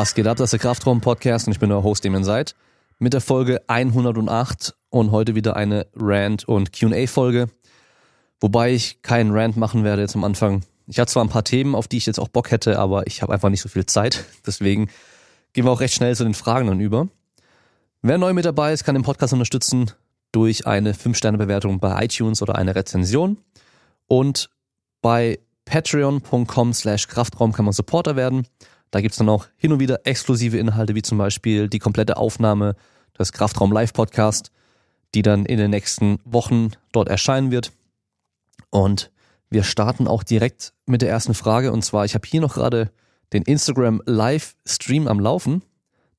Was geht ab? Das ist der Kraftraum-Podcast und ich bin euer Host, dem ihr seid. Mit der Folge 108 und heute wieder eine Rant- und Q&A-Folge. Wobei ich keinen Rant machen werde jetzt am Anfang. Ich habe zwar ein paar Themen, auf die ich jetzt auch Bock hätte, aber ich habe einfach nicht so viel Zeit. Deswegen gehen wir auch recht schnell zu den Fragen dann über. Wer neu mit dabei ist, kann den Podcast unterstützen durch eine 5-Sterne-Bewertung bei iTunes oder eine Rezension. Und bei patreon.com slash Kraftraum kann man Supporter werden. Da gibt's dann auch hin und wieder exklusive Inhalte, wie zum Beispiel die komplette Aufnahme des Kraftraum Live Podcast, die dann in den nächsten Wochen dort erscheinen wird. Und wir starten auch direkt mit der ersten Frage. Und zwar, ich habe hier noch gerade den Instagram Live-Stream am Laufen.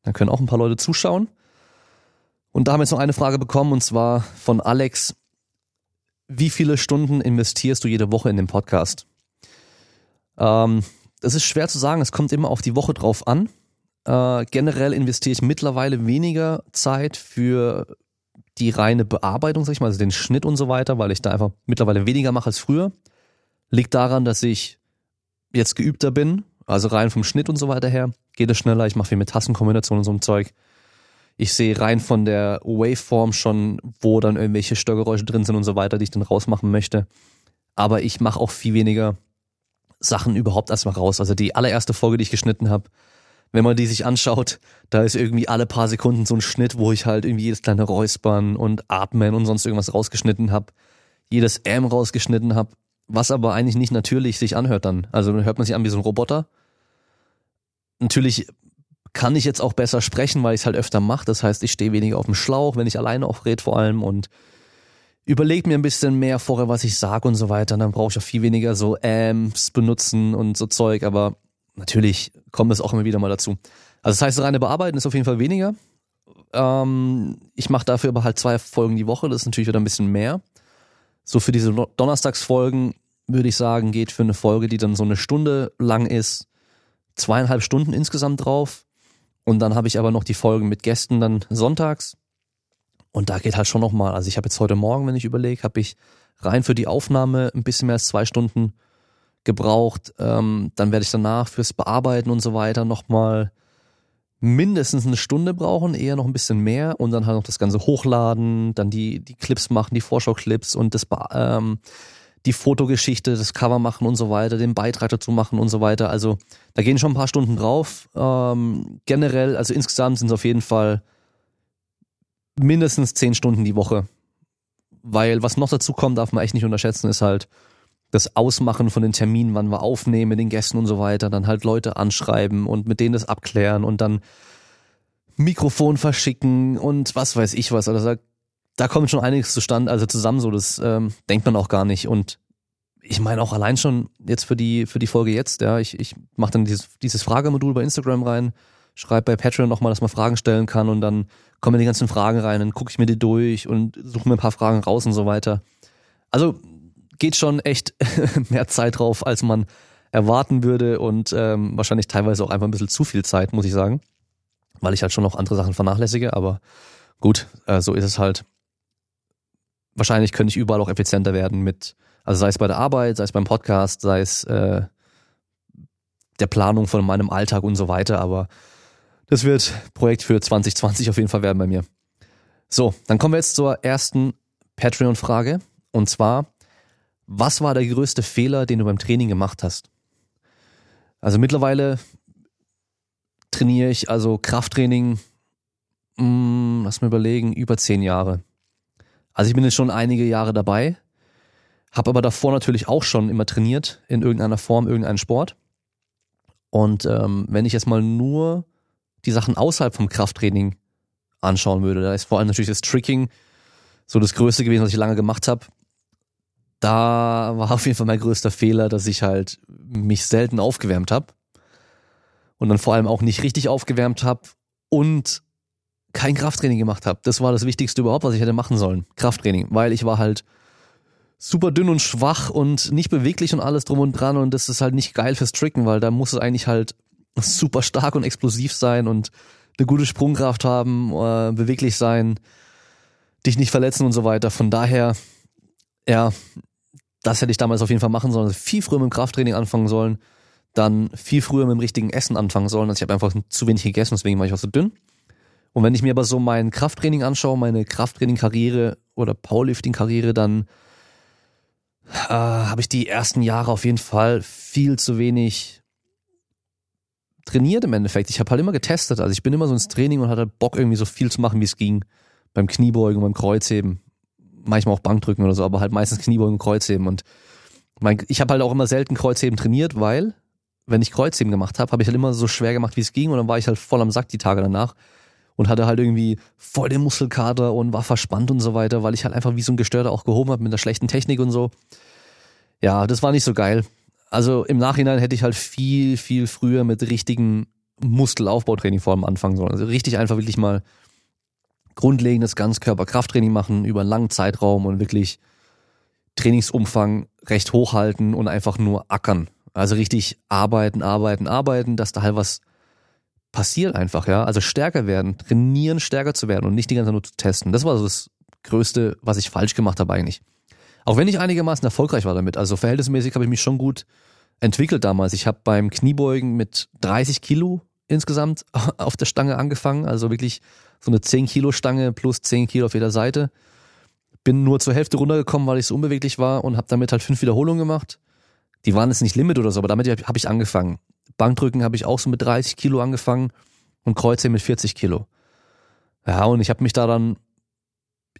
Da können auch ein paar Leute zuschauen. Und da haben wir jetzt noch eine Frage bekommen, und zwar von Alex. Wie viele Stunden investierst du jede Woche in den Podcast? Ähm, das ist schwer zu sagen, es kommt immer auf die Woche drauf an. Äh, generell investiere ich mittlerweile weniger Zeit für die reine Bearbeitung, sag ich mal, also den Schnitt und so weiter, weil ich da einfach mittlerweile weniger mache als früher. Liegt daran, dass ich jetzt geübter bin, also rein vom Schnitt und so weiter her, geht es schneller, ich mache viel mit Tassenkombinationen und so einem Zeug. Ich sehe rein von der Waveform schon, wo dann irgendwelche Störgeräusche drin sind und so weiter, die ich dann rausmachen möchte. Aber ich mache auch viel weniger Sachen überhaupt erstmal raus. Also die allererste Folge, die ich geschnitten habe, wenn man die sich anschaut, da ist irgendwie alle paar Sekunden so ein Schnitt, wo ich halt irgendwie jedes kleine Räuspern und Atmen und sonst irgendwas rausgeschnitten habe, jedes M rausgeschnitten habe, was aber eigentlich nicht natürlich sich anhört dann. Also hört man sich an wie so ein Roboter. Natürlich kann ich jetzt auch besser sprechen, weil ich es halt öfter mache. Das heißt, ich stehe weniger auf dem Schlauch, wenn ich alleine auch vor allem und überlege mir ein bisschen mehr vorher, was ich sage und so weiter. Und dann brauche ich auch viel weniger so Amps benutzen und so Zeug. Aber natürlich kommt es auch immer wieder mal dazu. Also das heißt, reine Bearbeiten ist auf jeden Fall weniger. Ähm, ich mache dafür aber halt zwei Folgen die Woche. Das ist natürlich wieder ein bisschen mehr. So für diese Donnerstagsfolgen würde ich sagen, geht für eine Folge, die dann so eine Stunde lang ist, zweieinhalb Stunden insgesamt drauf. Und dann habe ich aber noch die Folgen mit Gästen dann sonntags. Und da geht halt schon nochmal. Also ich habe jetzt heute Morgen, wenn ich überlege, habe ich rein für die Aufnahme ein bisschen mehr als zwei Stunden gebraucht. Ähm, dann werde ich danach fürs Bearbeiten und so weiter nochmal mindestens eine Stunde brauchen, eher noch ein bisschen mehr und dann halt noch das Ganze hochladen, dann die, die Clips machen, die Vorschau-Clips und das, ähm, die Fotogeschichte, das Cover machen und so weiter, den Beitrag dazu machen und so weiter. Also da gehen schon ein paar Stunden drauf. Ähm, generell, also insgesamt sind es auf jeden Fall mindestens zehn Stunden die Woche. Weil was noch dazu kommt, darf man echt nicht unterschätzen, ist halt das Ausmachen von den Terminen, wann wir aufnehmen mit den Gästen und so weiter, dann halt Leute anschreiben und mit denen das abklären und dann Mikrofon verschicken und was weiß ich was. Also da, da kommt schon einiges zustande, also zusammen so, das ähm, denkt man auch gar nicht. Und ich meine auch allein schon jetzt für die, für die Folge jetzt, ja, ich, ich mache dann dieses, dieses Fragemodul bei Instagram rein, schreibe bei Patreon nochmal, dass man Fragen stellen kann und dann kommen die ganzen Fragen rein, dann gucke ich mir die durch und suche mir ein paar Fragen raus und so weiter. Also geht schon echt mehr Zeit drauf, als man erwarten würde und ähm, wahrscheinlich teilweise auch einfach ein bisschen zu viel Zeit, muss ich sagen, weil ich halt schon noch andere Sachen vernachlässige, aber gut, äh, so ist es halt. Wahrscheinlich könnte ich überall auch effizienter werden mit, also sei es bei der Arbeit, sei es beim Podcast, sei es äh, der Planung von meinem Alltag und so weiter, aber das wird Projekt für 2020 auf jeden Fall werden bei mir. So, dann kommen wir jetzt zur ersten Patreon-Frage. Und zwar, was war der größte Fehler, den du beim Training gemacht hast? Also mittlerweile trainiere ich also Krafttraining, mh, hm, lass mir überlegen, über zehn Jahre. Also ich bin jetzt schon einige Jahre dabei, habe aber davor natürlich auch schon immer trainiert in irgendeiner Form, irgendeinen Sport. Und ähm, wenn ich jetzt mal nur die Sachen außerhalb vom Krafttraining anschauen würde. Da ist vor allem natürlich das Tricking so das Größte gewesen, was ich lange gemacht habe. Da war auf jeden Fall mein größter Fehler, dass ich halt mich selten aufgewärmt habe und dann vor allem auch nicht richtig aufgewärmt habe und kein Krafttraining gemacht habe. Das war das Wichtigste überhaupt, was ich hätte machen sollen. Krafttraining, weil ich war halt super dünn und schwach und nicht beweglich und alles drum und dran und das ist halt nicht geil fürs Tricken, weil da muss es eigentlich halt super stark und explosiv sein und eine gute Sprungkraft haben, äh, beweglich sein, dich nicht verletzen und so weiter. Von daher, ja, das hätte ich damals auf jeden Fall machen sollen. Also viel früher mit dem Krafttraining anfangen sollen. dann viel früher mit dem richtigen Essen anfangen sollen. Also ich habe einfach zu wenig gegessen, deswegen war ich auch so dünn. Und wenn ich mir aber so mein Krafttraining anschaue, meine Krafttraining-Karriere oder Powerlifting-Karriere, dann äh, habe ich die ersten Jahre auf jeden Fall viel zu wenig trainiert im Endeffekt. Ich habe halt immer getestet. Also ich bin immer so ins Training und hatte Bock irgendwie so viel zu machen, wie es ging. Beim Kniebeugen, beim Kreuzheben, manchmal auch Bankdrücken oder so, aber halt meistens Kniebeugen und Kreuzheben. Und mein, ich habe halt auch immer selten Kreuzheben trainiert, weil wenn ich Kreuzheben gemacht habe, habe ich halt immer so schwer gemacht, wie es ging und dann war ich halt voll am Sack die Tage danach und hatte halt irgendwie voll den Muskelkater und war verspannt und so weiter, weil ich halt einfach wie so ein Gestörter auch gehoben habe mit der schlechten Technik und so. Ja, das war nicht so geil. Also im Nachhinein hätte ich halt viel, viel früher mit richtigen Muskelaufbautraining vor allem anfangen sollen. Also richtig einfach wirklich mal grundlegendes Ganzkörperkrafttraining machen über einen langen Zeitraum und wirklich Trainingsumfang recht hoch halten und einfach nur ackern. Also richtig arbeiten, arbeiten, arbeiten, dass da halt was passiert einfach, ja. Also stärker werden, trainieren, stärker zu werden und nicht die ganze Zeit nur zu testen. Das war so das Größte, was ich falsch gemacht habe eigentlich. Auch wenn ich einigermaßen erfolgreich war damit. Also verhältnismäßig habe ich mich schon gut entwickelt damals. Ich habe beim Kniebeugen mit 30 Kilo insgesamt auf der Stange angefangen. Also wirklich so eine 10 Kilo Stange plus 10 Kilo auf jeder Seite. Bin nur zur Hälfte runtergekommen, weil ich so unbeweglich war und habe damit halt fünf Wiederholungen gemacht. Die waren jetzt nicht Limit oder so, aber damit habe ich angefangen. Bankdrücken habe ich auch so mit 30 Kilo angefangen und Kreuzheben mit 40 Kilo. Ja, und ich habe mich da dann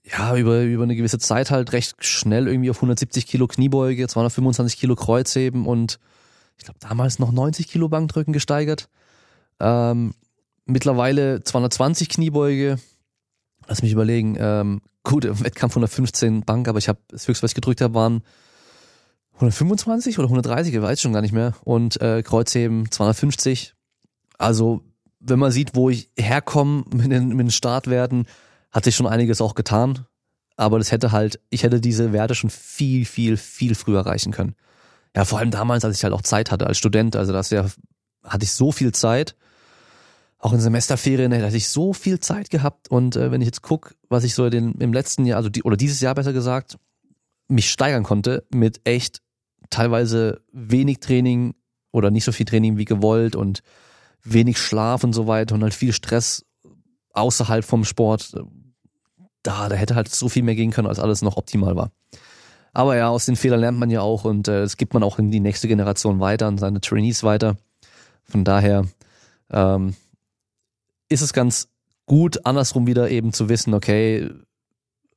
ja über, über eine gewisse Zeit halt recht schnell irgendwie auf 170 Kilo Kniebeuge, 225 Kilo Kreuzheben und ich glaube damals noch 90 Kilo Bankdrücken gesteigert. Ähm, mittlerweile 220 Kniebeuge. Lass mich überlegen. Ähm, gut, im Wettkampf 115 Bank, aber ich habe das höchste, was ich gedrückt habe, waren 125 oder 130, ich weiß schon gar nicht mehr. Und äh, Kreuzheben 250. Also, wenn man sieht, wo ich herkomme mit den, mit den Startwerten, hat sich schon einiges auch getan. Aber das hätte halt, ich hätte diese Werte schon viel, viel, viel früher erreichen können. Ja, vor allem damals, als ich halt auch Zeit hatte als Student. Also das ja, hatte ich so viel Zeit. Auch in Semesterferien hatte ich so viel Zeit gehabt. Und äh, wenn ich jetzt guck, was ich so den, im letzten Jahr, also die, oder dieses Jahr besser gesagt, mich steigern konnte mit echt teilweise wenig Training oder nicht so viel Training wie gewollt und wenig Schlaf und so weiter und halt viel Stress außerhalb vom Sport. Da, da hätte halt so viel mehr gehen können, als alles noch optimal war. Aber ja, aus den Fehlern lernt man ja auch und äh, das gibt man auch in die nächste Generation weiter, an seine Trainees weiter. Von daher ähm, ist es ganz gut, andersrum wieder eben zu wissen, okay,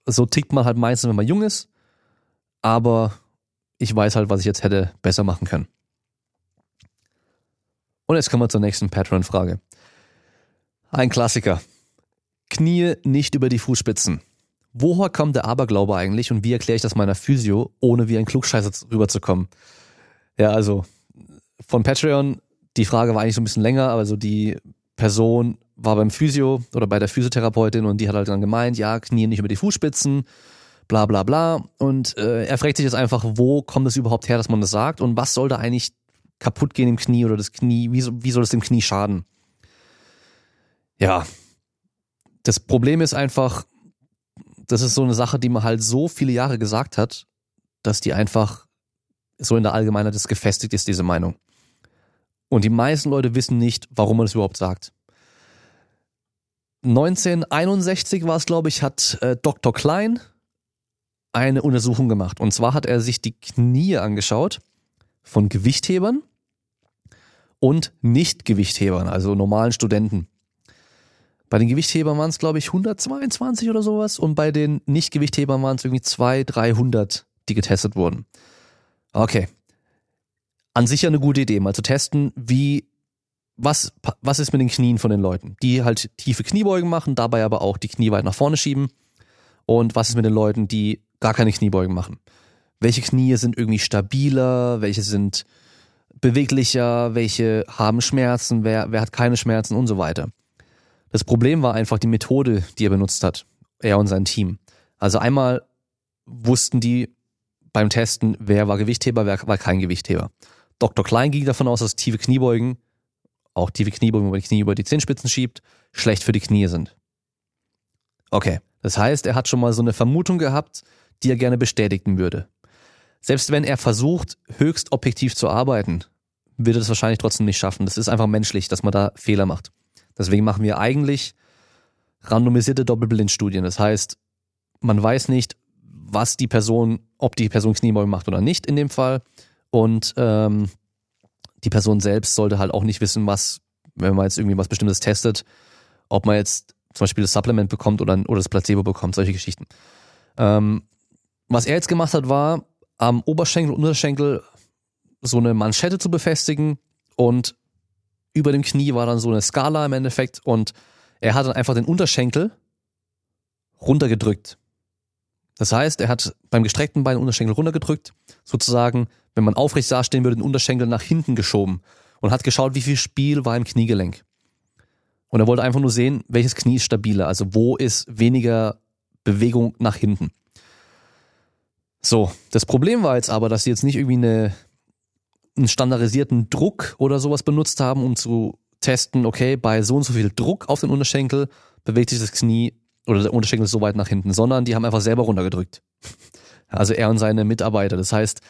so tickt man halt meistens, wenn man jung ist aber ich weiß halt, was ich jetzt hätte besser machen können. Und jetzt kommen wir zur nächsten Patreon-Frage. Ein Klassiker. Knie nicht über die Fußspitzen. Woher kommt der Aberglaube eigentlich und wie erkläre ich das meiner Physio, ohne wie ein Klugscheißer rüberzukommen? Ja, also von Patreon, die Frage war eigentlich so ein bisschen länger, aber so die Person war beim Physio oder bei der Physiotherapeutin und die hat halt dann gemeint, ja, Knie nicht über die Fußspitzen bla bla bla. Und äh, er fragt sich jetzt einfach, wo kommt es überhaupt her, dass man das sagt und was soll da eigentlich kaputt gehen im Knie oder das Knie, wie, wie soll es dem Knie schaden? Ja, das Problem ist einfach, das ist so eine Sache, die man halt so viele Jahre gesagt hat, dass die einfach so in der Allgemeinheit das gefestigt ist, diese Meinung. Und die meisten Leute wissen nicht, warum man das überhaupt sagt. 1961 war es, glaube ich, hat äh, Dr. Klein eine Untersuchung gemacht. Und zwar hat er sich die Knie angeschaut von Gewichthebern und Nicht-Gewichthebern, also normalen Studenten. Bei den Gewichthebern waren es, glaube ich, 122 oder sowas und bei den Nicht-Gewichthebern waren es irgendwie 200, 300, die getestet wurden. Okay. An sich ja eine gute Idee, mal zu testen, wie, was, was ist mit den Knien von den Leuten, die halt tiefe Kniebeugen machen, dabei aber auch die Knie weit nach vorne schieben. Und was ist mit den Leuten, die gar keine Kniebeugen machen. Welche Knie sind irgendwie stabiler, welche sind beweglicher, welche haben Schmerzen, wer, wer hat keine Schmerzen und so weiter. Das Problem war einfach die Methode, die er benutzt hat, er und sein Team. Also einmal wussten die beim Testen, wer war Gewichtheber, wer war kein Gewichtheber. Dr. Klein ging davon aus, dass tiefe Kniebeugen, auch tiefe Kniebeugen, wo man die Knie über die Zehenspitzen schiebt, schlecht für die Knie sind. Okay, das heißt, er hat schon mal so eine Vermutung gehabt, die er gerne bestätigen würde. Selbst wenn er versucht, höchst objektiv zu arbeiten, wird er das wahrscheinlich trotzdem nicht schaffen. Das ist einfach menschlich, dass man da Fehler macht. Deswegen machen wir eigentlich randomisierte Doppelblindstudien. Das heißt, man weiß nicht, was die Person, ob die Person Kniebeugen macht oder nicht in dem Fall. Und ähm, die Person selbst sollte halt auch nicht wissen, was, wenn man jetzt irgendwie was Bestimmtes testet, ob man jetzt zum Beispiel das Supplement bekommt oder, oder das Placebo bekommt, solche Geschichten. Ähm, was er jetzt gemacht hat, war, am Oberschenkel und Unterschenkel so eine Manschette zu befestigen und über dem Knie war dann so eine Skala im Endeffekt und er hat dann einfach den Unterschenkel runtergedrückt. Das heißt, er hat beim gestreckten Bein den Unterschenkel runtergedrückt, sozusagen, wenn man aufrecht dastehen würde, den Unterschenkel nach hinten geschoben und hat geschaut, wie viel Spiel war im Kniegelenk. Und er wollte einfach nur sehen, welches Knie ist stabiler, also wo ist weniger Bewegung nach hinten. So, das Problem war jetzt aber, dass sie jetzt nicht irgendwie eine, einen standardisierten Druck oder sowas benutzt haben, um zu testen, okay, bei so und so viel Druck auf den Unterschenkel bewegt sich das Knie oder der Unterschenkel so weit nach hinten, sondern die haben einfach selber runtergedrückt. Also er und seine Mitarbeiter. Das heißt,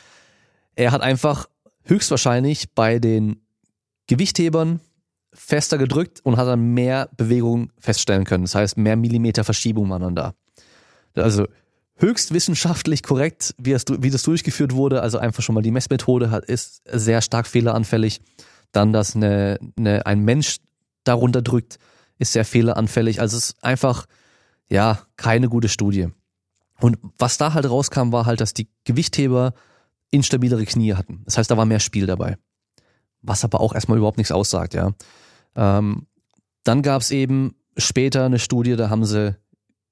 er hat einfach höchstwahrscheinlich bei den Gewichthebern fester gedrückt und hat dann mehr Bewegung feststellen können. Das heißt, mehr Millimeter Verschiebung waren dann da. Also höchst wissenschaftlich korrekt, wie das, wie das durchgeführt wurde. Also einfach schon mal die Messmethode hat, ist sehr stark fehleranfällig. Dann, dass eine, eine, ein Mensch darunter drückt, ist sehr fehleranfällig. Also es ist einfach, ja, keine gute Studie. Und was da halt rauskam, war halt, dass die Gewichtheber instabilere Knie hatten. Das heißt, da war mehr Spiel dabei. Was aber auch erstmal überhaupt nichts aussagt, ja. Ähm, dann gab es eben später eine Studie, da haben sie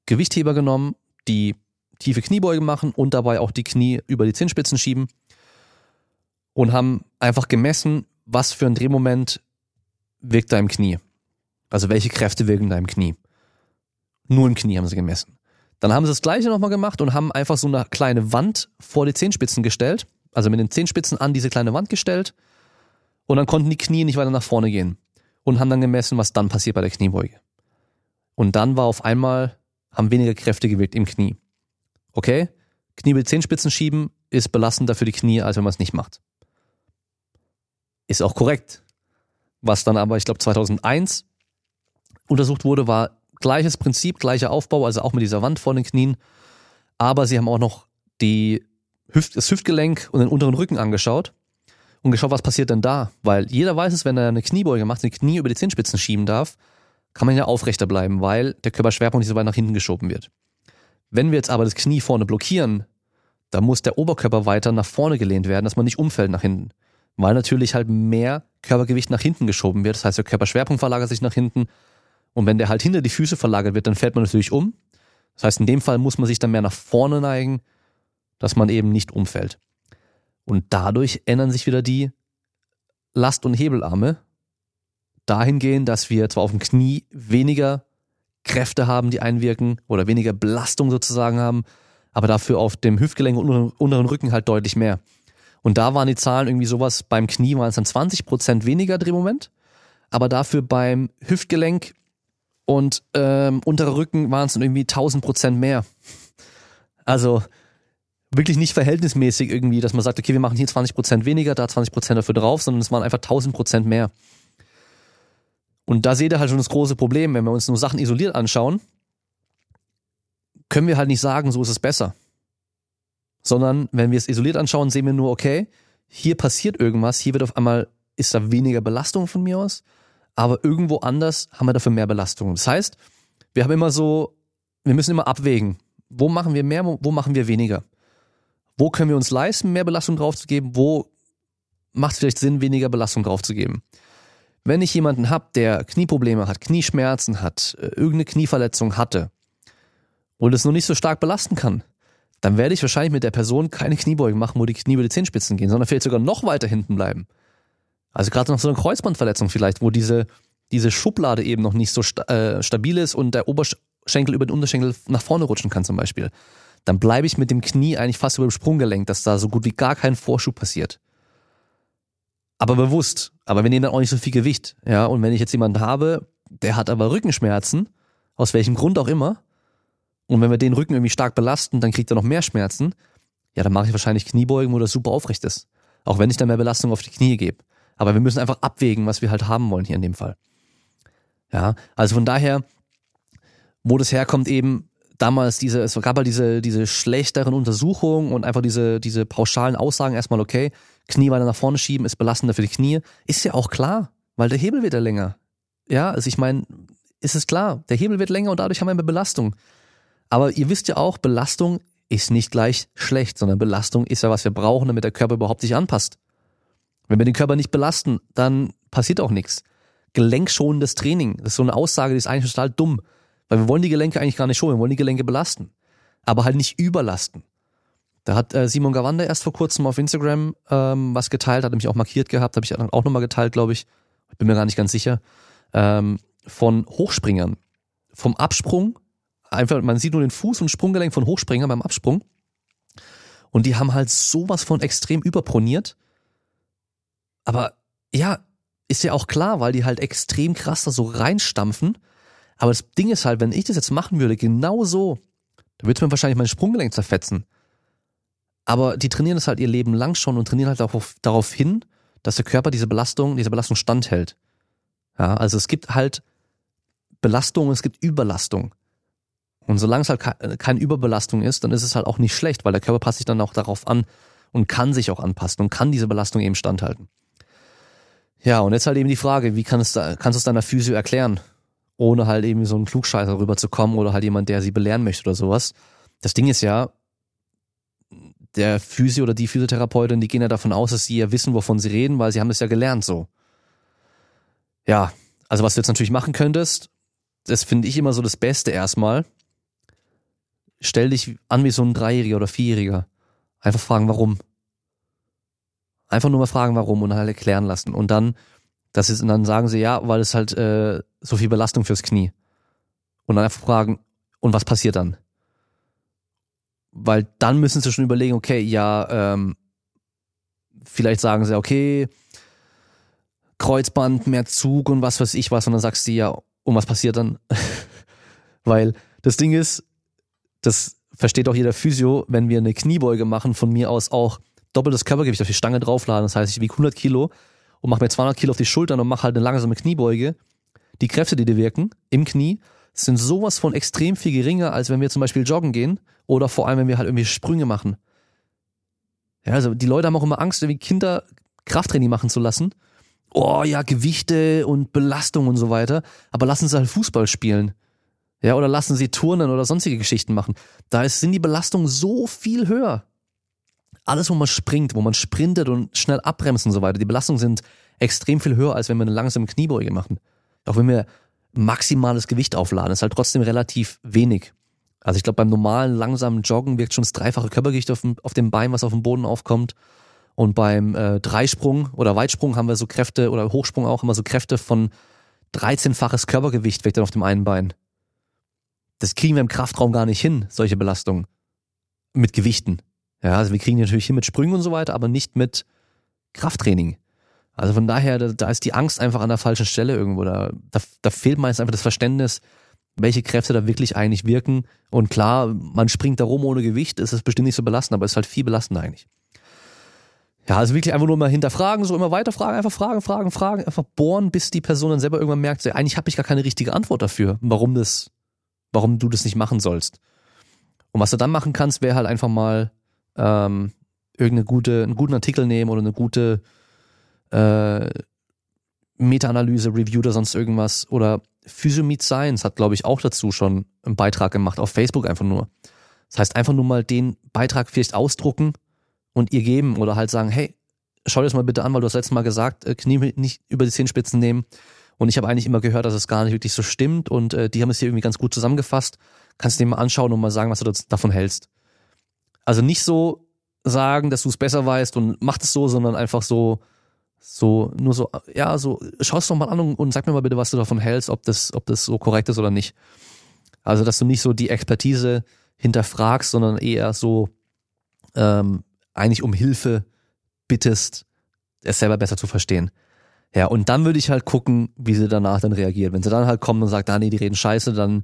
Gewichtheber genommen, die tiefe Kniebeuge machen und dabei auch die Knie über die Zinnspitzen schieben und haben einfach gemessen, was für ein Drehmoment wirkt da im Knie. Also welche Kräfte wirken da im Knie. Nur im Knie haben sie gemessen. Dann haben sie das gleiche nochmal gemacht und haben einfach so eine kleine Wand vor die Zehenspitzen gestellt, also mit den Zehenspitzen an diese kleine Wand gestellt und dann konnten die Knie nicht weiter nach vorne gehen und haben dann gemessen, was dann passiert bei der Kniebeuge. Und dann war auf einmal, haben weniger Kräfte gewirkt im Knie. Okay, Knie mit Zehenspitzen schieben ist belastender für die Knie, als wenn man es nicht macht. Ist auch korrekt. Was dann aber, ich glaube, 2001 untersucht wurde, war gleiches Prinzip, gleicher Aufbau, also auch mit dieser Wand vor den Knien. Aber sie haben auch noch die Hüft, das Hüftgelenk und den unteren Rücken angeschaut und geschaut, was passiert denn da? Weil jeder weiß es, wenn er eine Kniebeuge macht, die Knie über die Zehenspitzen schieben darf, kann man ja aufrechter bleiben, weil der Körperschwerpunkt nicht so weit nach hinten geschoben wird. Wenn wir jetzt aber das Knie vorne blockieren, dann muss der Oberkörper weiter nach vorne gelehnt werden, dass man nicht umfällt nach hinten. Weil natürlich halt mehr Körpergewicht nach hinten geschoben wird. Das heißt, der Körperschwerpunkt verlagert sich nach hinten. Und wenn der halt hinter die Füße verlagert wird, dann fällt man natürlich um. Das heißt, in dem Fall muss man sich dann mehr nach vorne neigen, dass man eben nicht umfällt. Und dadurch ändern sich wieder die Last- und Hebelarme dahingehend, dass wir zwar auf dem Knie weniger Kräfte haben, die einwirken oder weniger Belastung sozusagen haben, aber dafür auf dem Hüftgelenk und unteren Rücken halt deutlich mehr. Und da waren die Zahlen irgendwie sowas, beim Knie waren es dann 20 Prozent weniger Drehmoment, aber dafür beim Hüftgelenk und ähm, unterer Rücken waren es dann irgendwie 1000 Prozent mehr. Also wirklich nicht verhältnismäßig irgendwie, dass man sagt, okay, wir machen hier 20 Prozent weniger, da 20 Prozent dafür drauf, sondern es waren einfach 1000 Prozent mehr. Und da seht ihr halt schon das große Problem, wenn wir uns nur Sachen isoliert anschauen, können wir halt nicht sagen, so ist es besser. Sondern wenn wir es isoliert anschauen, sehen wir nur, okay, hier passiert irgendwas, hier wird auf einmal, ist da weniger Belastung von mir aus, aber irgendwo anders haben wir dafür mehr Belastung. Das heißt, wir haben immer so, wir müssen immer abwägen, wo machen wir mehr, wo machen wir weniger. Wo können wir uns leisten, mehr Belastung draufzugeben, wo macht es vielleicht Sinn, weniger Belastung draufzugeben. Wenn ich jemanden habe, der Knieprobleme hat, Knieschmerzen hat, äh, irgendeine Knieverletzung hatte und es noch nicht so stark belasten kann, dann werde ich wahrscheinlich mit der Person keine Kniebeugen machen, wo die Knie über die Zehenspitzen gehen, sondern vielleicht sogar noch weiter hinten bleiben. Also gerade nach so einer Kreuzbandverletzung vielleicht, wo diese, diese Schublade eben noch nicht so sta äh, stabil ist und der Oberschenkel über den Unterschenkel nach vorne rutschen kann zum Beispiel. Dann bleibe ich mit dem Knie eigentlich fast über dem Sprunggelenk, dass da so gut wie gar kein Vorschub passiert. Aber bewusst. Aber wir nehmen dann auch nicht so viel Gewicht. Ja, und wenn ich jetzt jemanden habe, der hat aber Rückenschmerzen, aus welchem Grund auch immer, und wenn wir den Rücken irgendwie stark belasten, dann kriegt er noch mehr Schmerzen, ja, dann mache ich wahrscheinlich Kniebeugen, wo das super aufrecht ist. Auch wenn ich dann mehr Belastung auf die Knie gebe. Aber wir müssen einfach abwägen, was wir halt haben wollen hier in dem Fall. Ja, also von daher, wo das herkommt eben, damals diese, es gab halt diese, diese schlechteren Untersuchungen und einfach diese, diese pauschalen Aussagen erstmal, okay, Knie weiter nach vorne schieben ist belastender für die Knie. Ist ja auch klar, weil der Hebel wird ja länger. Ja, also ich meine, ist es klar, der Hebel wird länger und dadurch haben wir mehr Belastung. Aber ihr wisst ja auch, Belastung ist nicht gleich schlecht, sondern Belastung ist ja, was wir brauchen, damit der Körper überhaupt sich anpasst. Wenn wir den Körper nicht belasten, dann passiert auch nichts. Gelenkschonendes Training, das ist so eine Aussage, die ist eigentlich total dumm. Weil wir wollen die Gelenke eigentlich gar nicht schonen, wir wollen die Gelenke belasten. Aber halt nicht überlasten. Da hat äh, Simon Gawande erst vor kurzem auf Instagram ähm, was geteilt, hat mich auch markiert gehabt, habe ich auch nochmal geteilt, glaube ich. Bin mir gar nicht ganz sicher. Ähm, von Hochspringern. Vom Absprung, einfach, man sieht nur den Fuß und Sprunggelenk von Hochspringern beim Absprung. Und die haben halt sowas von extrem überproniert. Aber ja, ist ja auch klar, weil die halt extrem krass da so reinstampfen aber das Ding ist halt, wenn ich das jetzt machen würde, genau so, dann würde mir wahrscheinlich mein Sprunggelenk zerfetzen. Aber die trainieren das halt ihr Leben lang schon und trainieren halt darauf, darauf hin, dass der Körper diese Belastung, diese Belastung standhält. Ja, also es gibt halt Belastung es gibt Überlastung. Und solange es halt keine Überbelastung ist, dann ist es halt auch nicht schlecht, weil der Körper passt sich dann auch darauf an und kann sich auch anpassen und kann diese Belastung eben standhalten. Ja, und jetzt halt eben die Frage, wie kann es kannst du es deiner Physio erklären? ohne halt eben so ein Klugscheißer rüberzukommen oder halt jemand, der sie belehren möchte oder sowas. Das Ding ist ja, der Physio oder die Physiotherapeutin, die gehen ja davon aus, dass sie ja wissen, wovon sie reden, weil sie haben das ja gelernt so. Ja, also was du jetzt natürlich machen könntest, das finde ich immer so das Beste erstmal. Stell dich an wie so ein Dreijähriger oder Vierjähriger. Einfach fragen, warum. Einfach nur mal fragen, warum und halt erklären lassen. Und dann das ist, und dann sagen sie, ja, weil es halt äh, so viel Belastung fürs Knie. Und dann einfach fragen, und was passiert dann? Weil dann müssen sie schon überlegen, okay, ja, ähm, vielleicht sagen sie, okay, Kreuzband, mehr Zug und was weiß ich was, und dann sagst du ja, und was passiert dann? Weil das Ding ist, das versteht auch jeder Physio, wenn wir eine Kniebeuge machen, von mir aus auch doppeltes Körpergewicht auf die Stange draufladen. Das heißt, ich wiege 100 Kilo, und mach mir 200 Kilo auf die Schultern und mach halt eine langsame Kniebeuge, die Kräfte, die dir wirken im Knie, sind sowas von extrem viel geringer, als wenn wir zum Beispiel joggen gehen oder vor allem, wenn wir halt irgendwie Sprünge machen. Ja, also die Leute haben auch immer Angst, irgendwie Kinder Krafttraining machen zu lassen. Oh ja, Gewichte und Belastung und so weiter. Aber lassen sie halt Fußball spielen. Ja, oder lassen sie Turnen oder sonstige Geschichten machen. Da ist, sind die Belastungen so viel höher alles, wo man springt, wo man sprintet und schnell abbremst und so weiter, die Belastungen sind extrem viel höher, als wenn wir eine langsame Kniebeuge machen. Auch wenn wir maximales Gewicht aufladen, ist halt trotzdem relativ wenig. Also ich glaube, beim normalen, langsamen Joggen wirkt schon das dreifache Körpergewicht auf dem, auf dem Bein, was auf dem Boden aufkommt. Und beim äh, Dreisprung oder Weitsprung haben wir so Kräfte, oder Hochsprung auch, immer so Kräfte von 13-faches Körpergewicht wirkt dann auf dem einen Bein. Das kriegen wir im Kraftraum gar nicht hin, solche Belastungen. Mit Gewichten. Ja, also wir kriegen die natürlich hin mit Sprüngen und so weiter, aber nicht mit Krafttraining. Also von daher, da, da ist die Angst einfach an der falschen Stelle irgendwo. Da, da, da fehlt meist einfach das Verständnis, welche Kräfte da wirklich eigentlich wirken. Und klar, man springt da rum ohne Gewicht, ist es bestimmt nicht so belastend, aber es ist halt viel belastender eigentlich. Ja, also wirklich einfach nur mal hinterfragen, so immer weiter fragen, einfach fragen, fragen, fragen, einfach bohren, bis die Person dann selber irgendwann merkt, eigentlich habe ich gar keine richtige Antwort dafür, warum das, warum du das nicht machen sollst. Und was du dann machen kannst, wäre halt einfach mal ähm, irgendeine gute, einen guten Artikel nehmen oder eine gute äh, Meta-Analyse, Review oder sonst irgendwas. Oder Physio Meet Science hat, glaube ich, auch dazu schon einen Beitrag gemacht, auf Facebook einfach nur. Das heißt, einfach nur mal den Beitrag vielleicht ausdrucken und ihr geben oder halt sagen, hey, schau dir das mal bitte an, weil du hast letztes Mal gesagt, äh, Knie nicht über die Zehenspitzen nehmen. Und ich habe eigentlich immer gehört, dass es gar nicht wirklich so stimmt und äh, die haben es hier irgendwie ganz gut zusammengefasst. Kannst du dir mal anschauen und mal sagen, was du davon hältst. Also nicht so sagen, dass du es besser weißt und mach es so, sondern einfach so, so, nur so, ja, so, schau es doch mal an und, und sag mir mal bitte, was du davon hältst, ob das, ob das so korrekt ist oder nicht. Also, dass du nicht so die Expertise hinterfragst, sondern eher so ähm, eigentlich um Hilfe bittest, es selber besser zu verstehen. Ja, und dann würde ich halt gucken, wie sie danach dann reagiert. Wenn sie dann halt kommen und sagt, ah nee, die reden scheiße, dann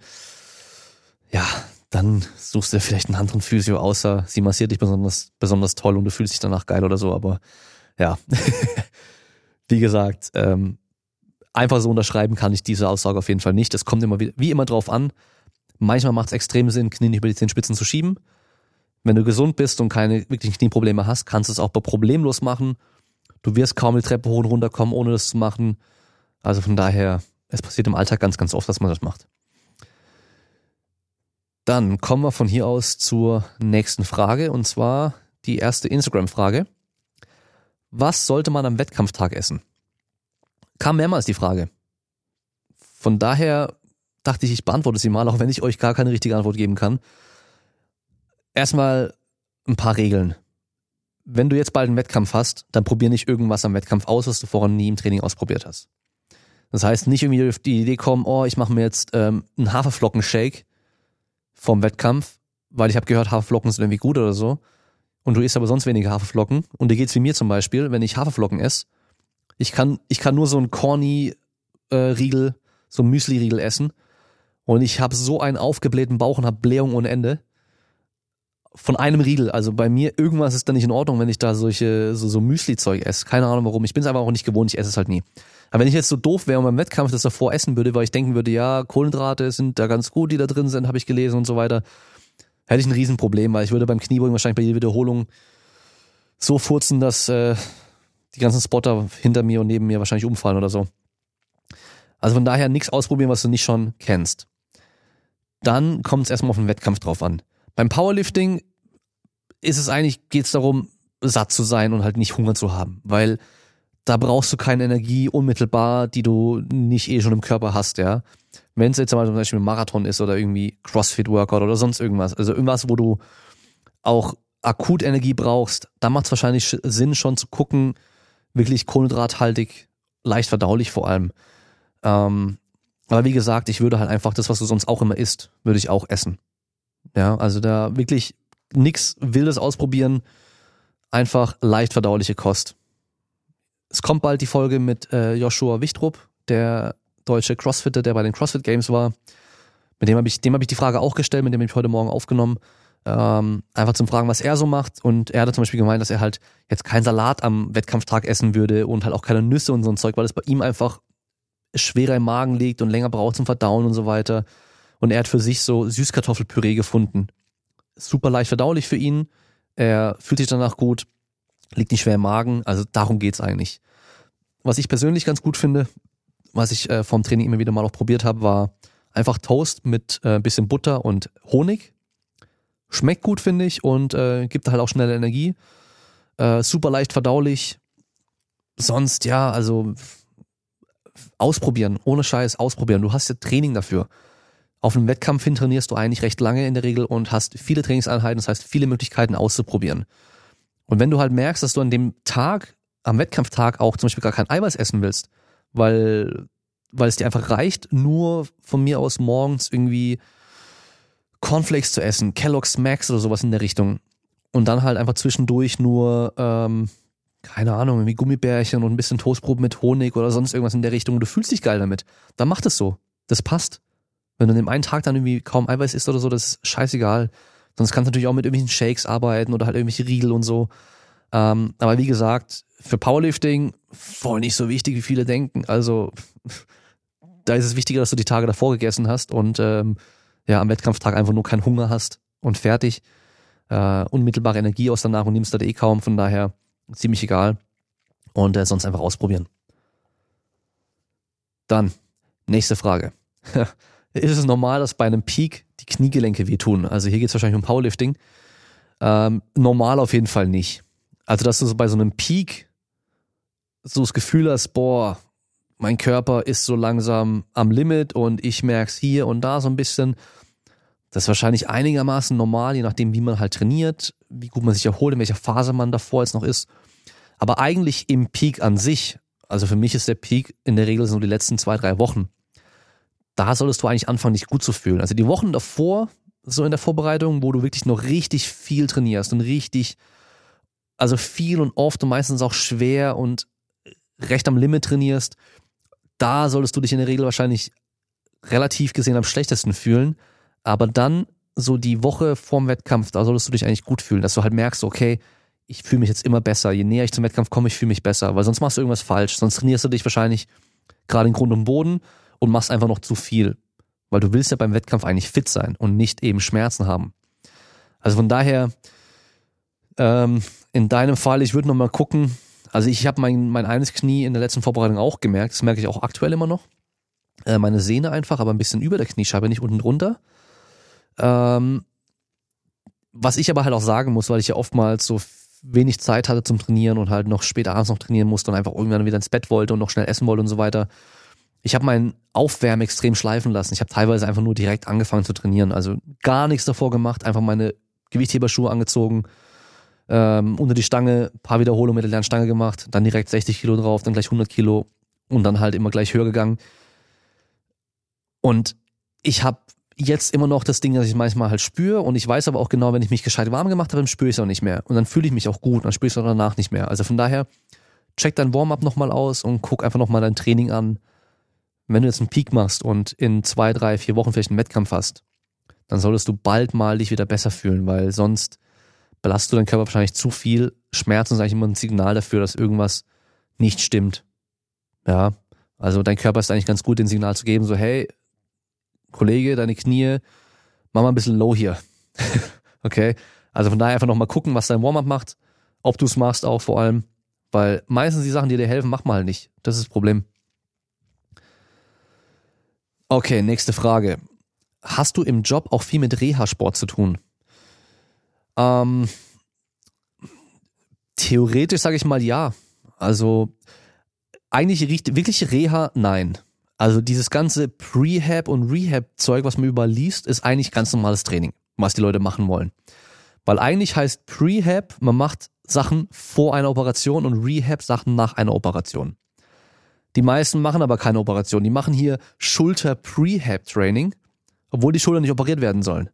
ja, dann suchst du vielleicht einen anderen Physio, außer sie massiert dich besonders, besonders toll und du fühlst dich danach geil oder so, aber ja. wie gesagt, ähm, einfach so unterschreiben kann ich diese Aussage auf jeden Fall nicht. Es kommt immer wieder, wie immer drauf an. Manchmal macht es extrem Sinn, Knie nicht über die Zehenspitzen zu schieben. Wenn du gesund bist und keine wirklichen Knieprobleme hast, kannst du es auch problemlos machen. Du wirst kaum die Treppe hoch und runter kommen, ohne das zu machen. Also von daher, es passiert im Alltag ganz, ganz oft, dass man das macht. Dann kommen wir von hier aus zur nächsten Frage und zwar die erste Instagram-Frage. Was sollte man am Wettkampftag essen? Kam mehrmals die Frage. Von daher dachte ich, ich beantworte sie mal, auch wenn ich euch gar keine richtige Antwort geben kann. Erstmal ein paar Regeln. Wenn du jetzt bald einen Wettkampf hast, dann probier nicht irgendwas am Wettkampf aus, was du vorher nie im Training ausprobiert hast. Das heißt, nicht irgendwie auf die Idee kommen, oh, ich mache mir jetzt ähm, einen Haferflockenshake vom Wettkampf, weil ich habe gehört, Haferflocken sind irgendwie gut oder so. Und du isst aber sonst weniger Haferflocken. Und dir geht's wie mir zum Beispiel, wenn ich Haferflocken esse. Ich kann, ich kann nur so einen Corny-Riegel, äh, so einen Müsli-Riegel essen. Und ich habe so einen aufgeblähten Bauch und habe Blähung ohne Ende. Von einem Riegel. Also bei mir, irgendwas ist da nicht in Ordnung, wenn ich da solche, so, so Müsli-Zeug esse. Keine Ahnung warum. Ich bin es einfach auch nicht gewohnt, ich esse es halt nie. Aber wenn ich jetzt so doof wäre und beim Wettkampf das davor essen würde, weil ich denken würde, ja, Kohlenhydrate sind da ganz gut, die da drin sind, habe ich gelesen und so weiter, hätte ich ein Riesenproblem, weil ich würde beim Kniebeugen wahrscheinlich bei jeder Wiederholung so furzen, dass äh, die ganzen Spotter hinter mir und neben mir wahrscheinlich umfallen oder so. Also von daher nichts ausprobieren, was du nicht schon kennst. Dann kommt es erstmal auf den Wettkampf drauf an. Beim Powerlifting ist es eigentlich, geht es darum, satt zu sein und halt nicht Hunger zu haben, weil da brauchst du keine Energie unmittelbar, die du nicht eh schon im Körper hast, ja. Wenn es jetzt zum Beispiel ein Marathon ist oder irgendwie CrossFit-Workout oder sonst irgendwas, also irgendwas, wo du auch akut Energie brauchst, da macht es wahrscheinlich Sinn, schon zu gucken, wirklich kohlenhydrathaltig, leicht verdaulich vor allem. Ähm, aber wie gesagt, ich würde halt einfach das, was du sonst auch immer isst, würde ich auch essen. Ja, also da wirklich nichts Wildes ausprobieren, einfach leicht verdauliche Kost. Es kommt bald die Folge mit äh, Joshua Wichtrup, der deutsche Crossfitter, der bei den CrossFit Games war. Mit dem habe ich, dem ich die Frage auch gestellt, mit dem habe ich heute Morgen aufgenommen. Ähm, einfach zum Fragen, was er so macht. Und er hat zum Beispiel gemeint, dass er halt jetzt keinen Salat am Wettkampftag essen würde und halt auch keine Nüsse und so ein Zeug, weil es bei ihm einfach schwerer im Magen liegt und länger braucht zum Verdauen und so weiter. Und er hat für sich so Süßkartoffelpüree gefunden. Super leicht verdaulich für ihn. Er fühlt sich danach gut liegt nicht schwer im Magen, also darum geht's eigentlich. Was ich persönlich ganz gut finde, was ich äh, vom Training immer wieder mal auch probiert habe, war einfach Toast mit äh, bisschen Butter und Honig. Schmeckt gut, finde ich, und äh, gibt halt auch schnelle Energie. Äh, super leicht verdaulich. Sonst, ja, also ausprobieren, ohne Scheiß ausprobieren. Du hast ja Training dafür. Auf einem Wettkampf hin trainierst du eigentlich recht lange in der Regel und hast viele Trainingseinheiten, das heißt viele Möglichkeiten auszuprobieren. Und wenn du halt merkst, dass du an dem Tag, am Wettkampftag auch zum Beispiel gar kein Eiweiß essen willst, weil, weil es dir einfach reicht, nur von mir aus morgens irgendwie Cornflakes zu essen, Kellogg's Max oder sowas in der Richtung. Und dann halt einfach zwischendurch nur, ähm, keine Ahnung, irgendwie Gummibärchen und ein bisschen Toastbrot mit Honig oder sonst irgendwas in der Richtung du fühlst dich geil damit. Dann mach das so. Das passt. Wenn du an dem einen Tag dann irgendwie kaum Eiweiß isst oder so, das ist scheißegal. Sonst kannst du natürlich auch mit irgendwelchen Shakes arbeiten oder halt irgendwelche Riegel und so. Ähm, aber wie gesagt, für Powerlifting voll nicht so wichtig, wie viele denken. Also da ist es wichtiger, dass du die Tage davor gegessen hast und ähm, ja am Wettkampftag einfach nur keinen Hunger hast und fertig. Äh, unmittelbare Energie aus danach und nimmst da eh kaum, von daher ziemlich egal. Und äh, sonst einfach ausprobieren. Dann, nächste Frage. ist es normal, dass bei einem Peak die Kniegelenke wehtun? Also hier geht es wahrscheinlich um Powerlifting. Ähm, normal auf jeden Fall nicht. Also, dass du so bei so einem Peak so das Gefühl hast, boah, mein Körper ist so langsam am Limit und ich merke es hier und da so ein bisschen. Das ist wahrscheinlich einigermaßen normal, je nachdem, wie man halt trainiert, wie gut man sich erholt, in welcher Phase man davor jetzt noch ist. Aber eigentlich im Peak an sich, also für mich ist der Peak in der Regel so die letzten zwei, drei Wochen da solltest du eigentlich anfangen, dich gut zu fühlen. Also die Wochen davor, so in der Vorbereitung, wo du wirklich noch richtig viel trainierst und richtig, also viel und oft und meistens auch schwer und recht am Limit trainierst, da solltest du dich in der Regel wahrscheinlich relativ gesehen am schlechtesten fühlen. Aber dann so die Woche vorm Wettkampf, da solltest du dich eigentlich gut fühlen, dass du halt merkst, okay, ich fühle mich jetzt immer besser. Je näher ich zum Wettkampf komme, ich fühle mich besser, weil sonst machst du irgendwas falsch. Sonst trainierst du dich wahrscheinlich gerade in Grund und Boden und machst einfach noch zu viel. Weil du willst ja beim Wettkampf eigentlich fit sein und nicht eben Schmerzen haben. Also von daher, ähm, in deinem Fall, ich würde noch mal gucken. Also ich habe mein, mein eines Knie in der letzten Vorbereitung auch gemerkt. Das merke ich auch aktuell immer noch. Äh, meine Sehne einfach, aber ein bisschen über der Kniescheibe, nicht unten drunter. Ähm, was ich aber halt auch sagen muss, weil ich ja oftmals so wenig Zeit hatte zum Trainieren und halt noch später abends noch trainieren musste und einfach irgendwann wieder ins Bett wollte und noch schnell essen wollte und so weiter. Ich habe mein Aufwärmen extrem schleifen lassen. Ich habe teilweise einfach nur direkt angefangen zu trainieren. Also gar nichts davor gemacht, einfach meine Gewichtheberschuhe angezogen, ähm, unter die Stange, paar Wiederholungen mit der Lernstange gemacht, dann direkt 60 Kilo drauf, dann gleich 100 Kilo und dann halt immer gleich höher gegangen. Und ich habe jetzt immer noch das Ding, dass ich manchmal halt spüre und ich weiß aber auch genau, wenn ich mich gescheit warm gemacht habe, dann spüre ich es auch nicht mehr. Und dann fühle ich mich auch gut, dann spüre ich es auch danach nicht mehr. Also von daher, check dein Warm-up nochmal aus und guck einfach nochmal dein Training an. Wenn du jetzt einen Peak machst und in zwei, drei, vier Wochen vielleicht einen Wettkampf hast, dann solltest du bald mal dich wieder besser fühlen, weil sonst belastest du deinen Körper wahrscheinlich zu viel. Schmerzen ist eigentlich immer ein Signal dafür, dass irgendwas nicht stimmt. Ja, also dein Körper ist eigentlich ganz gut, den Signal zu geben, so hey, Kollege, deine Knie, mach mal ein bisschen low hier. okay? Also von daher einfach nochmal gucken, was dein Warm-up macht, ob du es machst auch vor allem, weil meistens die Sachen, die dir helfen, mach mal halt nicht. Das ist das Problem. Okay, nächste Frage. Hast du im Job auch viel mit Reha-Sport zu tun? Ähm, theoretisch sage ich mal ja. Also eigentlich wirklich Reha, nein. Also dieses ganze Prehab und Rehab-Zeug, was man überliest, ist eigentlich ganz normales Training, was die Leute machen wollen. Weil eigentlich heißt Prehab, man macht Sachen vor einer Operation und Rehab Sachen nach einer Operation. Die meisten machen aber keine Operation. Die machen hier Schulter-Prehab-Training, obwohl die Schultern nicht operiert werden sollen.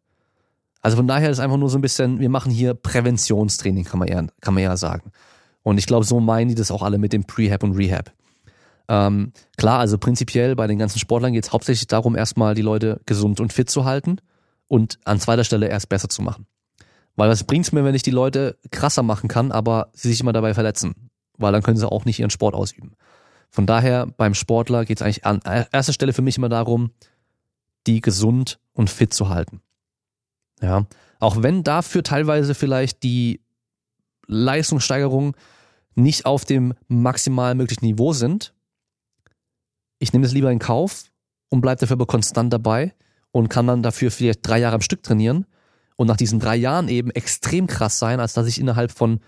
Also von daher ist einfach nur so ein bisschen, wir machen hier Präventionstraining, kann man ja, kann man ja sagen. Und ich glaube, so meinen die das auch alle mit dem Prehab und Rehab. Ähm, klar, also prinzipiell bei den ganzen Sportlern geht es hauptsächlich darum, erstmal die Leute gesund und fit zu halten und an zweiter Stelle erst besser zu machen. Weil was bringt's mir, wenn ich die Leute krasser machen kann, aber sie sich immer dabei verletzen? Weil dann können sie auch nicht ihren Sport ausüben. Von daher, beim Sportler geht es eigentlich an erster Stelle für mich immer darum, die gesund und fit zu halten. Ja. Auch wenn dafür teilweise vielleicht die Leistungssteigerungen nicht auf dem maximal möglichen Niveau sind, ich nehme das lieber in Kauf und bleibe dafür aber konstant dabei und kann dann dafür vielleicht drei Jahre am Stück trainieren und nach diesen drei Jahren eben extrem krass sein, als dass ich innerhalb von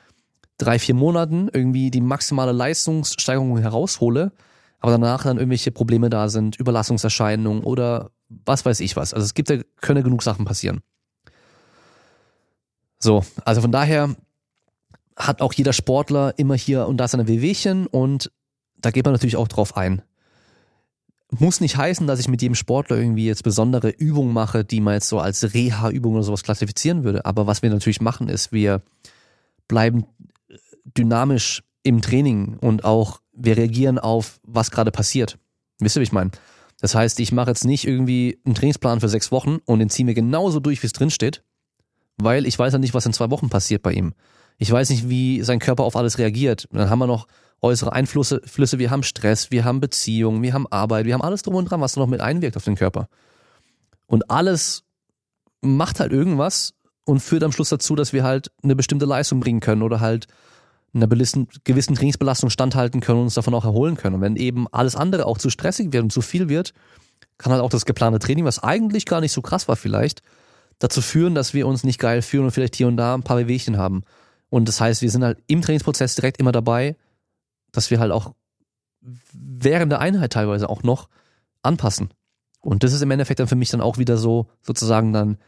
drei, vier Monaten irgendwie die maximale Leistungssteigerung heraushole, aber danach dann irgendwelche Probleme da sind, Überlassungserscheinungen oder was weiß ich was. Also es gibt ja, können genug Sachen passieren. So, also von daher hat auch jeder Sportler immer hier und da seine Wehwehchen und da geht man natürlich auch drauf ein. Muss nicht heißen, dass ich mit jedem Sportler irgendwie jetzt besondere Übungen mache, die man jetzt so als Reha-Übung oder sowas klassifizieren würde. Aber was wir natürlich machen, ist, wir bleiben dynamisch im Training und auch wir reagieren auf, was gerade passiert. Wisst ihr, wie ich meine? Das heißt, ich mache jetzt nicht irgendwie einen Trainingsplan für sechs Wochen und den ziehe mir genauso durch, wie es drin steht, weil ich weiß ja nicht, was in zwei Wochen passiert bei ihm. Ich weiß nicht, wie sein Körper auf alles reagiert. Und dann haben wir noch äußere Einflüsse, Flüsse, wir haben Stress, wir haben Beziehungen, wir haben Arbeit, wir haben alles drum und dran, was da noch mit einwirkt auf den Körper. Und alles macht halt irgendwas und führt am Schluss dazu, dass wir halt eine bestimmte Leistung bringen können oder halt einer gewissen Trainingsbelastung standhalten können und uns davon auch erholen können. Und wenn eben alles andere auch zu stressig wird und zu viel wird, kann halt auch das geplante Training, was eigentlich gar nicht so krass war vielleicht, dazu führen, dass wir uns nicht geil fühlen und vielleicht hier und da ein paar Bewegchen haben. Und das heißt, wir sind halt im Trainingsprozess direkt immer dabei, dass wir halt auch während der Einheit teilweise auch noch anpassen. Und das ist im Endeffekt dann für mich dann auch wieder so sozusagen dann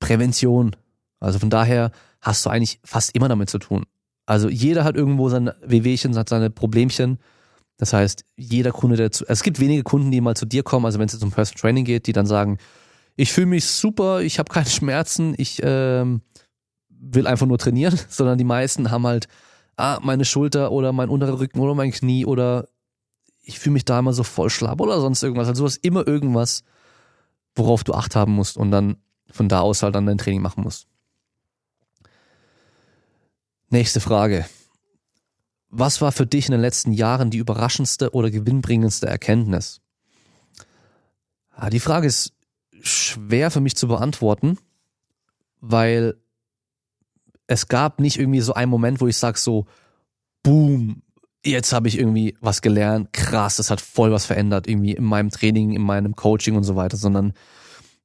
Prävention. Also von daher hast du eigentlich fast immer damit zu tun. Also jeder hat irgendwo seine Wehwehchen, hat seine Problemchen. Das heißt, jeder Kunde, der zu, es gibt wenige Kunden, die mal zu dir kommen, also wenn es jetzt um Personal Training geht, die dann sagen, ich fühle mich super, ich habe keine Schmerzen, ich ähm, will einfach nur trainieren, sondern die meisten haben halt ah, meine Schulter oder mein unterer Rücken oder mein Knie oder ich fühle mich da immer so voll schlapp oder sonst irgendwas. Also du hast immer irgendwas, worauf du Acht haben musst und dann von da aus halt dann dein Training machen musst. Nächste Frage. Was war für dich in den letzten Jahren die überraschendste oder gewinnbringendste Erkenntnis? Ja, die Frage ist schwer für mich zu beantworten, weil es gab nicht irgendwie so einen Moment, wo ich sage so, boom, jetzt habe ich irgendwie was gelernt, krass, das hat voll was verändert, irgendwie in meinem Training, in meinem Coaching und so weiter, sondern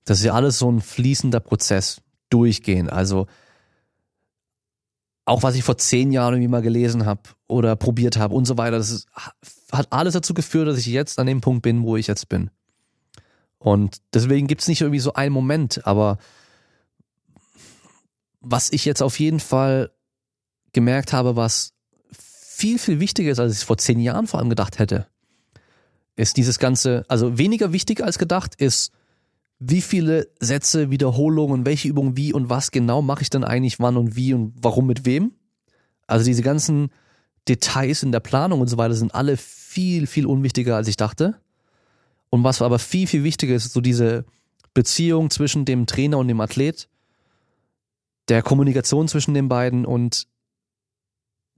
das ist ja alles so ein fließender Prozess, durchgehend. Also auch was ich vor zehn Jahren irgendwie mal gelesen habe oder probiert habe und so weiter, das ist, hat alles dazu geführt, dass ich jetzt an dem Punkt bin, wo ich jetzt bin. Und deswegen gibt es nicht irgendwie so einen Moment, aber was ich jetzt auf jeden Fall gemerkt habe, was viel, viel wichtiger ist, als ich vor zehn Jahren vor allem gedacht hätte, ist dieses Ganze, also weniger wichtig als gedacht, ist, wie viele Sätze, Wiederholungen, welche Übungen, wie und was genau mache ich dann eigentlich, wann und wie und warum mit wem. Also diese ganzen Details in der Planung und so weiter sind alle viel, viel unwichtiger, als ich dachte. Und was aber viel, viel wichtiger ist, so diese Beziehung zwischen dem Trainer und dem Athlet, der Kommunikation zwischen den beiden und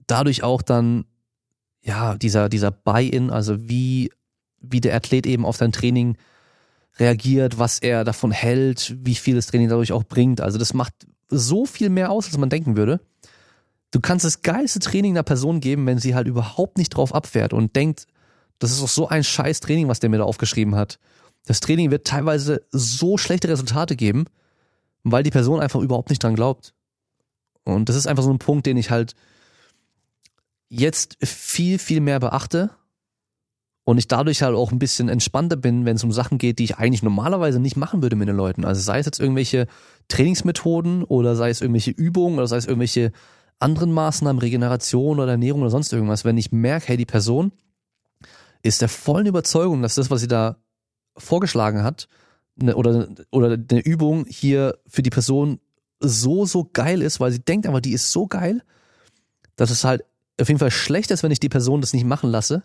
dadurch auch dann, ja, dieser, dieser Buy-in, also wie, wie der Athlet eben auf sein Training reagiert, was er davon hält, wie viel das Training dadurch auch bringt. Also das macht so viel mehr aus, als man denken würde. Du kannst das geilste Training einer Person geben, wenn sie halt überhaupt nicht drauf abfährt und denkt, das ist doch so ein scheiß Training, was der mir da aufgeschrieben hat. Das Training wird teilweise so schlechte Resultate geben, weil die Person einfach überhaupt nicht dran glaubt. Und das ist einfach so ein Punkt, den ich halt jetzt viel, viel mehr beachte und ich dadurch halt auch ein bisschen entspannter bin, wenn es um Sachen geht, die ich eigentlich normalerweise nicht machen würde mit den Leuten. Also sei es jetzt irgendwelche Trainingsmethoden oder sei es irgendwelche Übungen oder sei es irgendwelche anderen Maßnahmen, Regeneration oder Ernährung oder sonst irgendwas, wenn ich merke, hey, die Person ist der vollen Überzeugung, dass das, was sie da vorgeschlagen hat, ne, oder, oder eine Übung hier für die Person so, so geil ist, weil sie denkt aber, die ist so geil, dass es halt auf jeden Fall schlecht ist, wenn ich die Person das nicht machen lasse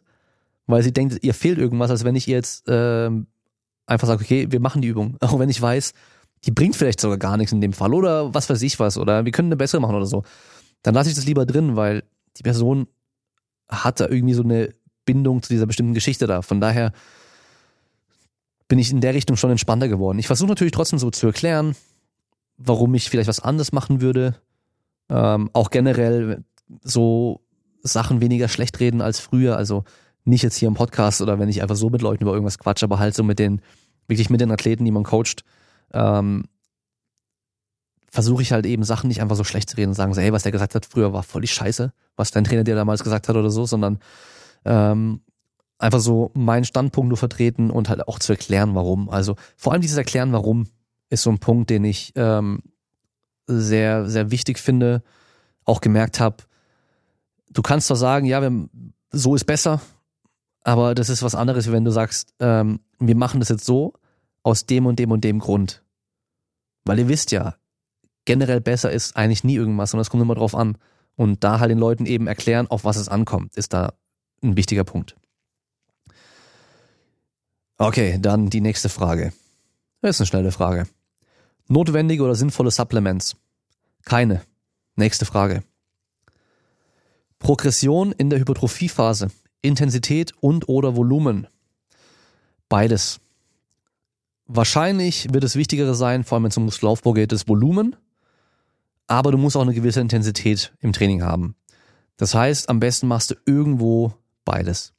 weil sie denkt, ihr fehlt irgendwas, als wenn ich ihr jetzt äh, einfach sage, okay, wir machen die Übung. Auch wenn ich weiß, die bringt vielleicht sogar gar nichts in dem Fall oder was weiß ich was oder wir können eine bessere machen oder so. Dann lasse ich das lieber drin, weil die Person hat da irgendwie so eine Bindung zu dieser bestimmten Geschichte da. Von daher bin ich in der Richtung schon entspannter geworden. Ich versuche natürlich trotzdem so zu erklären, warum ich vielleicht was anderes machen würde. Ähm, auch generell so Sachen weniger schlecht reden als früher. Also nicht jetzt hier im Podcast oder wenn ich einfach so mit Leuten über irgendwas quatsche, aber halt so mit den, wirklich mit den Athleten, die man coacht, ähm, versuche ich halt eben Sachen nicht einfach so schlecht zu reden und sagen so, hey, was der gesagt hat früher war voll die Scheiße, was dein Trainer dir damals gesagt hat oder so, sondern ähm, einfach so meinen Standpunkt nur vertreten und halt auch zu erklären, warum. Also vor allem dieses Erklären, warum, ist so ein Punkt, den ich ähm, sehr, sehr wichtig finde, auch gemerkt habe, du kannst zwar sagen, ja, wir, so ist besser, aber das ist was anderes, wenn du sagst, ähm, wir machen das jetzt so aus dem und dem und dem Grund. Weil ihr wisst ja, generell besser ist eigentlich nie irgendwas, sondern es kommt immer drauf an. Und da halt den Leuten eben erklären, auf was es ankommt, ist da ein wichtiger Punkt. Okay, dann die nächste Frage. Das ist eine schnelle Frage. Notwendige oder sinnvolle Supplements? Keine. Nächste Frage. Progression in der Hypertrophiephase. Intensität und oder Volumen. Beides. Wahrscheinlich wird es wichtigere sein, vor allem wenn es um Muskelaufbau geht, das Volumen. Aber du musst auch eine gewisse Intensität im Training haben. Das heißt, am besten machst du irgendwo beides.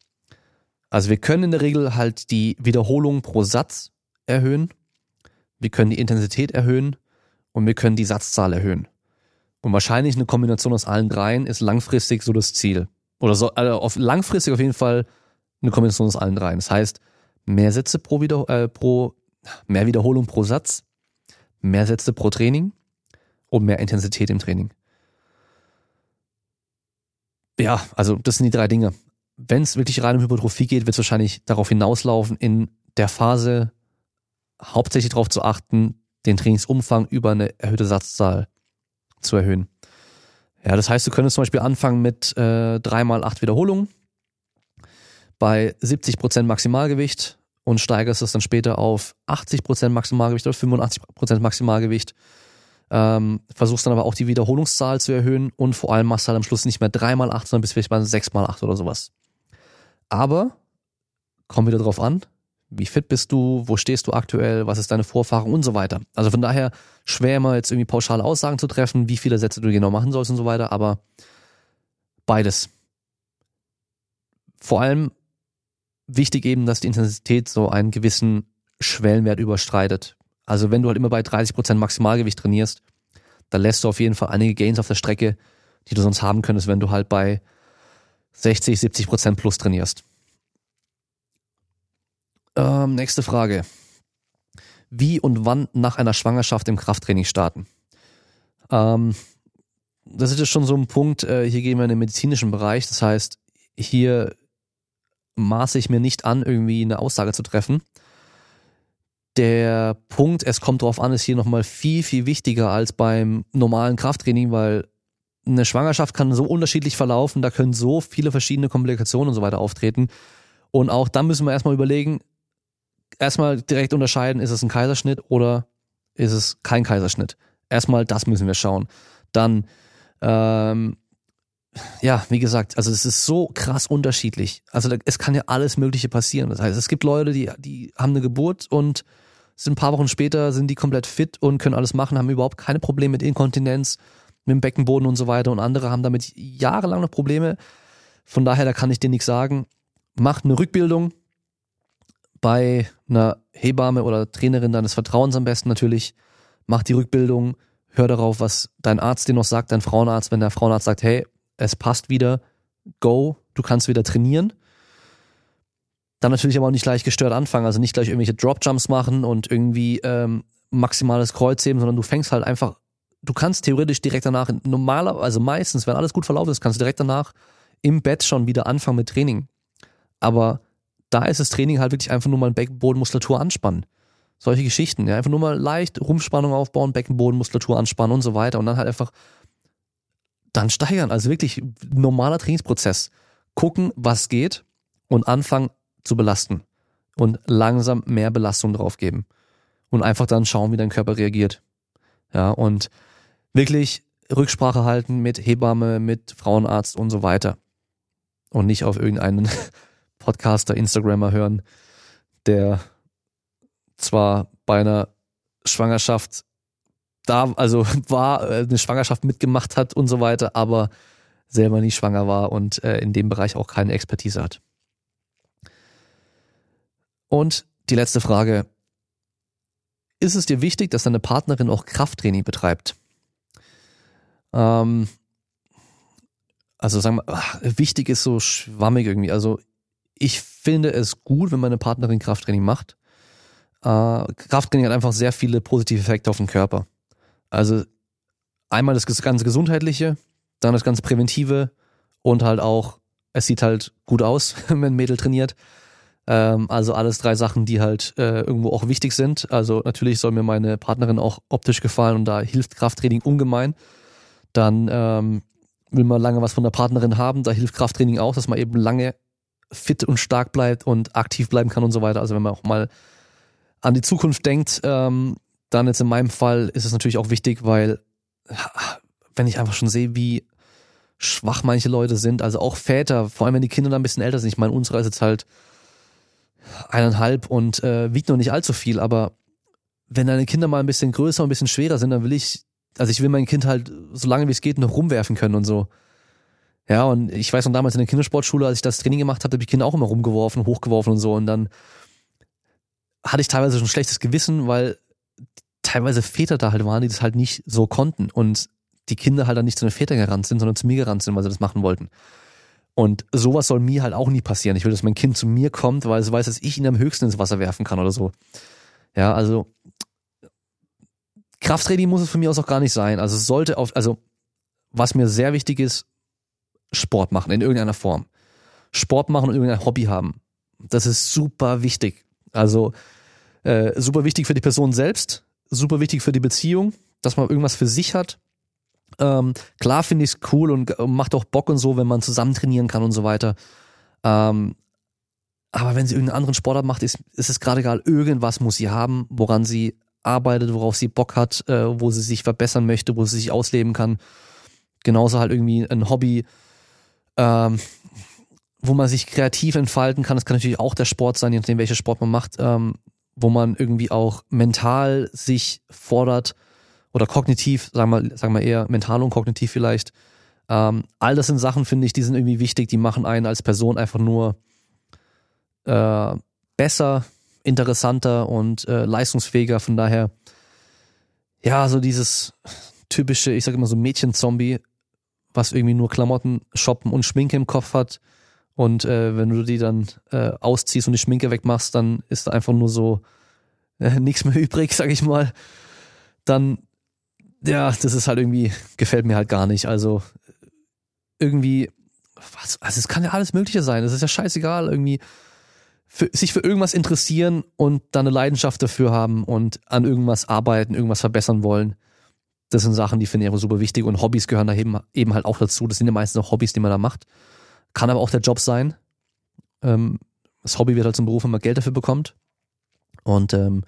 Also wir können in der Regel halt die Wiederholung pro Satz erhöhen. Wir können die Intensität erhöhen und wir können die Satzzahl erhöhen. Und wahrscheinlich eine Kombination aus allen dreien ist langfristig so das Ziel. Oder so, also auf langfristig auf jeden Fall eine Kombination aus allen dreien. Das heißt, mehr Sätze pro, Wieder äh, pro mehr Wiederholung pro Satz, mehr Sätze pro Training und mehr Intensität im Training. Ja, also das sind die drei Dinge. Wenn es wirklich rein um Hypertrophie geht, wird es wahrscheinlich darauf hinauslaufen, in der Phase hauptsächlich darauf zu achten, den Trainingsumfang über eine erhöhte Satzzahl zu erhöhen. Ja, das heißt, du könntest zum Beispiel anfangen mit äh, 3 mal 8 Wiederholungen bei 70% Maximalgewicht und steigerst es dann später auf 80% Maximalgewicht oder 85% Maximalgewicht. Ähm, versuchst dann aber auch die Wiederholungszahl zu erhöhen und vor allem machst du halt am Schluss nicht mehr dreimal acht, sondern bist vielleicht mal sechsmal acht oder sowas. Aber kommt wieder drauf an, wie fit bist du, wo stehst du aktuell, was ist deine Vorfahrung und so weiter. Also von daher schwer immer jetzt irgendwie pauschale Aussagen zu treffen, wie viele Sätze du genau machen sollst und so weiter, aber beides. Vor allem wichtig eben, dass die Intensität so einen gewissen Schwellenwert überstreitet. Also wenn du halt immer bei 30% Maximalgewicht trainierst, dann lässt du auf jeden Fall einige Gains auf der Strecke, die du sonst haben könntest, wenn du halt bei 60, 70% plus trainierst. Ähm, nächste Frage. Wie und wann nach einer Schwangerschaft im Krafttraining starten? Ähm, das ist jetzt schon so ein Punkt, äh, hier gehen wir in den medizinischen Bereich. Das heißt, hier maße ich mir nicht an, irgendwie eine Aussage zu treffen. Der Punkt, es kommt drauf an, ist hier nochmal viel, viel wichtiger als beim normalen Krafttraining, weil eine Schwangerschaft kann so unterschiedlich verlaufen, da können so viele verschiedene Komplikationen und so weiter auftreten. Und auch dann müssen wir erstmal überlegen, erstmal direkt unterscheiden, ist es ein Kaiserschnitt oder ist es kein Kaiserschnitt. Erstmal das müssen wir schauen. Dann, ähm, ja, wie gesagt, also es ist so krass unterschiedlich. Also es kann ja alles Mögliche passieren. Das heißt, es gibt Leute, die, die haben eine Geburt und sind ein paar Wochen später, sind die komplett fit und können alles machen, haben überhaupt keine Probleme mit Inkontinenz, mit dem Beckenboden und so weiter. Und andere haben damit jahrelang noch Probleme. Von daher, da kann ich dir nichts sagen. Macht eine Rückbildung, bei einer Hebamme oder Trainerin deines Vertrauens am besten natürlich. Mach die Rückbildung, hör darauf, was dein Arzt dir noch sagt, dein Frauenarzt, wenn der Frauenarzt sagt, hey, es passt wieder, go, du kannst wieder trainieren. Dann natürlich aber auch nicht gleich gestört anfangen, also nicht gleich irgendwelche Dropjumps machen und irgendwie ähm, maximales Kreuzheben, sondern du fängst halt einfach, du kannst theoretisch direkt danach, normaler, also meistens, wenn alles gut verlaufen ist, kannst du direkt danach im Bett schon wieder anfangen mit Training. Aber da ist das Training halt wirklich einfach nur mal Beckenbodenmuskulatur anspannen. Solche Geschichten, ja, einfach nur mal leicht Rumpfspannung aufbauen, Beckenbodenmuskulatur anspannen und so weiter und dann halt einfach dann steigern. Also wirklich normaler Trainingsprozess. Gucken, was geht und anfangen zu belasten und langsam mehr Belastung drauf geben und einfach dann schauen, wie dein Körper reagiert. Ja, und wirklich Rücksprache halten mit Hebamme, mit Frauenarzt und so weiter. Und nicht auf irgendeinen Podcaster, Instagrammer hören, der zwar bei einer Schwangerschaft da, also war, äh, eine Schwangerschaft mitgemacht hat und so weiter, aber selber nicht schwanger war und äh, in dem Bereich auch keine Expertise hat. Und die letzte Frage. Ist es dir wichtig, dass deine Partnerin auch Krafttraining betreibt? Ähm, also sagen wir, ach, wichtig ist so schwammig irgendwie. Also ich finde es gut, wenn meine Partnerin Krafttraining macht. Äh, Krafttraining hat einfach sehr viele positive Effekte auf den Körper. Also einmal das ganze Gesundheitliche, dann das ganze Präventive und halt auch, es sieht halt gut aus, wenn ein Mädel trainiert. Ähm, also alles drei Sachen, die halt äh, irgendwo auch wichtig sind. Also natürlich soll mir meine Partnerin auch optisch gefallen und da hilft Krafttraining ungemein. Dann ähm, will man lange was von der Partnerin haben, da hilft Krafttraining auch, dass man eben lange fit und stark bleibt und aktiv bleiben kann und so weiter. Also wenn man auch mal an die Zukunft denkt, ähm, dann jetzt in meinem Fall ist es natürlich auch wichtig, weil wenn ich einfach schon sehe, wie schwach manche Leute sind, also auch Väter, vor allem wenn die Kinder dann ein bisschen älter sind. Ich meine, unsere ist jetzt halt eineinhalb und äh, wiegt noch nicht allzu viel, aber wenn deine Kinder mal ein bisschen größer und ein bisschen schwerer sind, dann will ich, also ich will mein Kind halt so lange wie es geht noch rumwerfen können und so. Ja, und ich weiß noch damals in der Kindersportschule, als ich das Training gemacht habe, habe ich Kinder auch immer rumgeworfen, hochgeworfen und so. Und dann hatte ich teilweise schon ein schlechtes Gewissen, weil teilweise Väter da halt waren, die das halt nicht so konnten. Und die Kinder halt dann nicht zu den Vätern gerannt sind, sondern zu mir gerannt sind, weil sie das machen wollten. Und sowas soll mir halt auch nie passieren. Ich will, dass mein Kind zu mir kommt, weil es weiß, dass ich ihn am höchsten ins Wasser werfen kann oder so. Ja, also Krafttraining muss es von mir aus auch gar nicht sein. Also es sollte auf, also was mir sehr wichtig ist, Sport machen in irgendeiner Form. Sport machen und irgendein Hobby haben. Das ist super wichtig. Also äh, super wichtig für die Person selbst, super wichtig für die Beziehung, dass man irgendwas für sich hat. Ähm, klar finde ich es cool und macht auch Bock und so, wenn man zusammen trainieren kann und so weiter. Ähm, aber wenn sie irgendeinen anderen Sportart macht, ist, ist es gerade egal, irgendwas muss sie haben, woran sie arbeitet, worauf sie Bock hat, äh, wo sie sich verbessern möchte, wo sie sich ausleben kann. Genauso halt irgendwie ein Hobby, ähm, wo man sich kreativ entfalten kann. Das kann natürlich auch der Sport sein, je nachdem, welcher Sport man macht, ähm, wo man irgendwie auch mental sich fordert oder kognitiv, sagen wir, sagen wir eher mental und kognitiv vielleicht. Ähm, all das sind Sachen, finde ich, die sind irgendwie wichtig, die machen einen als Person einfach nur äh, besser, interessanter und äh, leistungsfähiger. Von daher, ja, so dieses typische, ich sage immer so Mädchen-Zombie, was irgendwie nur Klamotten, Shoppen und Schminke im Kopf hat. Und äh, wenn du die dann äh, ausziehst und die Schminke wegmachst, dann ist da einfach nur so äh, nichts mehr übrig, sag ich mal. Dann, ja, das ist halt irgendwie, gefällt mir halt gar nicht. Also irgendwie, was, also es kann ja alles Mögliche sein. Es ist ja scheißegal, irgendwie für, sich für irgendwas interessieren und dann eine Leidenschaft dafür haben und an irgendwas arbeiten, irgendwas verbessern wollen. Das sind Sachen, die finde ich super wichtig und Hobbys gehören da eben, eben halt auch dazu. Das sind ja meistens auch Hobbys, die man da macht. Kann aber auch der Job sein. Ähm, das Hobby wird halt zum Beruf, wenn man Geld dafür bekommt. Und ähm,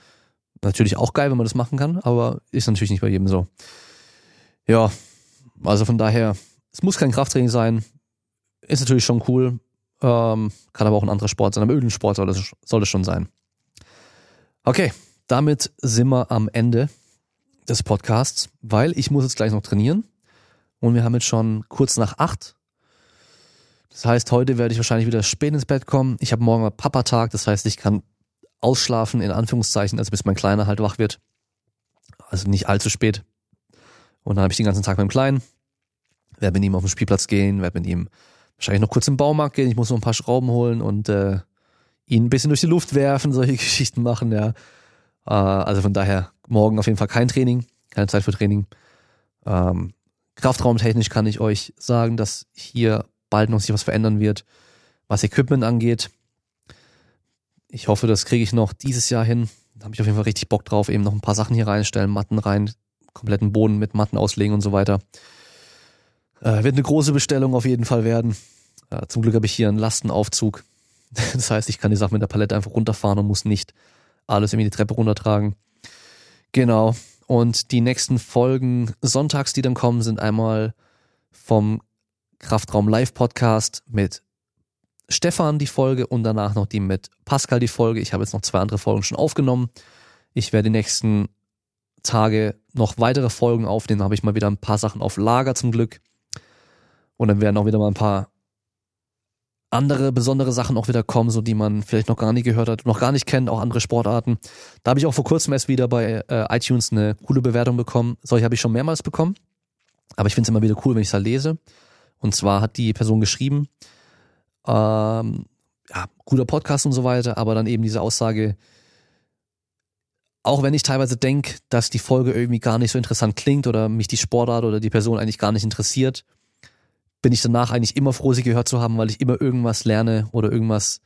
natürlich auch geil, wenn man das machen kann, aber ist natürlich nicht bei jedem so. Ja, also von daher, es muss kein Krafttraining sein. Ist natürlich schon cool. Ähm, kann aber auch ein anderer Sport sein. Aber irgendein Sport soll es, soll es schon sein. Okay, damit sind wir am Ende des Podcasts, weil ich muss jetzt gleich noch trainieren. Und wir haben jetzt schon kurz nach acht. Das heißt, heute werde ich wahrscheinlich wieder spät ins Bett kommen. Ich habe morgen Papatag, das heißt, ich kann ausschlafen, in Anführungszeichen, also bis mein Kleiner halt wach wird. Also nicht allzu spät. Und dann habe ich den ganzen Tag mit dem Kleinen. Werde mit ihm auf den Spielplatz gehen, werde mit ihm wahrscheinlich noch kurz im Baumarkt gehen. Ich muss noch ein paar Schrauben holen und äh, ihn ein bisschen durch die Luft werfen, solche Geschichten machen, ja. Äh, also von daher morgen auf jeden Fall kein Training, keine Zeit für Training. Ähm, Kraftraumtechnisch kann ich euch sagen, dass hier bald noch sich was verändern wird, was Equipment angeht. Ich hoffe, das kriege ich noch dieses Jahr hin. Da habe ich auf jeden Fall richtig Bock drauf, eben noch ein paar Sachen hier reinstellen, Matten rein, kompletten Boden mit Matten auslegen und so weiter. Äh, wird eine große Bestellung auf jeden Fall werden. Äh, zum Glück habe ich hier einen Lastenaufzug. Das heißt, ich kann die Sachen mit der Palette einfach runterfahren und muss nicht alles irgendwie die Treppe runtertragen. Genau. Und die nächsten Folgen sonntags, die dann kommen, sind einmal vom Kraftraum Live Podcast mit Stefan die Folge und danach noch die mit Pascal die Folge. Ich habe jetzt noch zwei andere Folgen schon aufgenommen. Ich werde die nächsten Tage noch weitere Folgen aufnehmen. Da habe ich mal wieder ein paar Sachen auf Lager zum Glück. Und dann werden auch wieder mal ein paar andere besondere Sachen auch wieder kommen, so die man vielleicht noch gar nicht gehört hat, noch gar nicht kennt, auch andere Sportarten. Da habe ich auch vor kurzem erst wieder bei äh, iTunes eine coole Bewertung bekommen. Solche habe ich schon mehrmals bekommen. Aber ich finde es immer wieder cool, wenn ich es da lese. Und zwar hat die Person geschrieben, ähm, ja, guter Podcast und so weiter, aber dann eben diese Aussage, auch wenn ich teilweise denke, dass die Folge irgendwie gar nicht so interessant klingt oder mich die Sportart oder die Person eigentlich gar nicht interessiert, bin ich danach eigentlich immer froh, sie gehört zu haben, weil ich immer irgendwas lerne oder irgendwas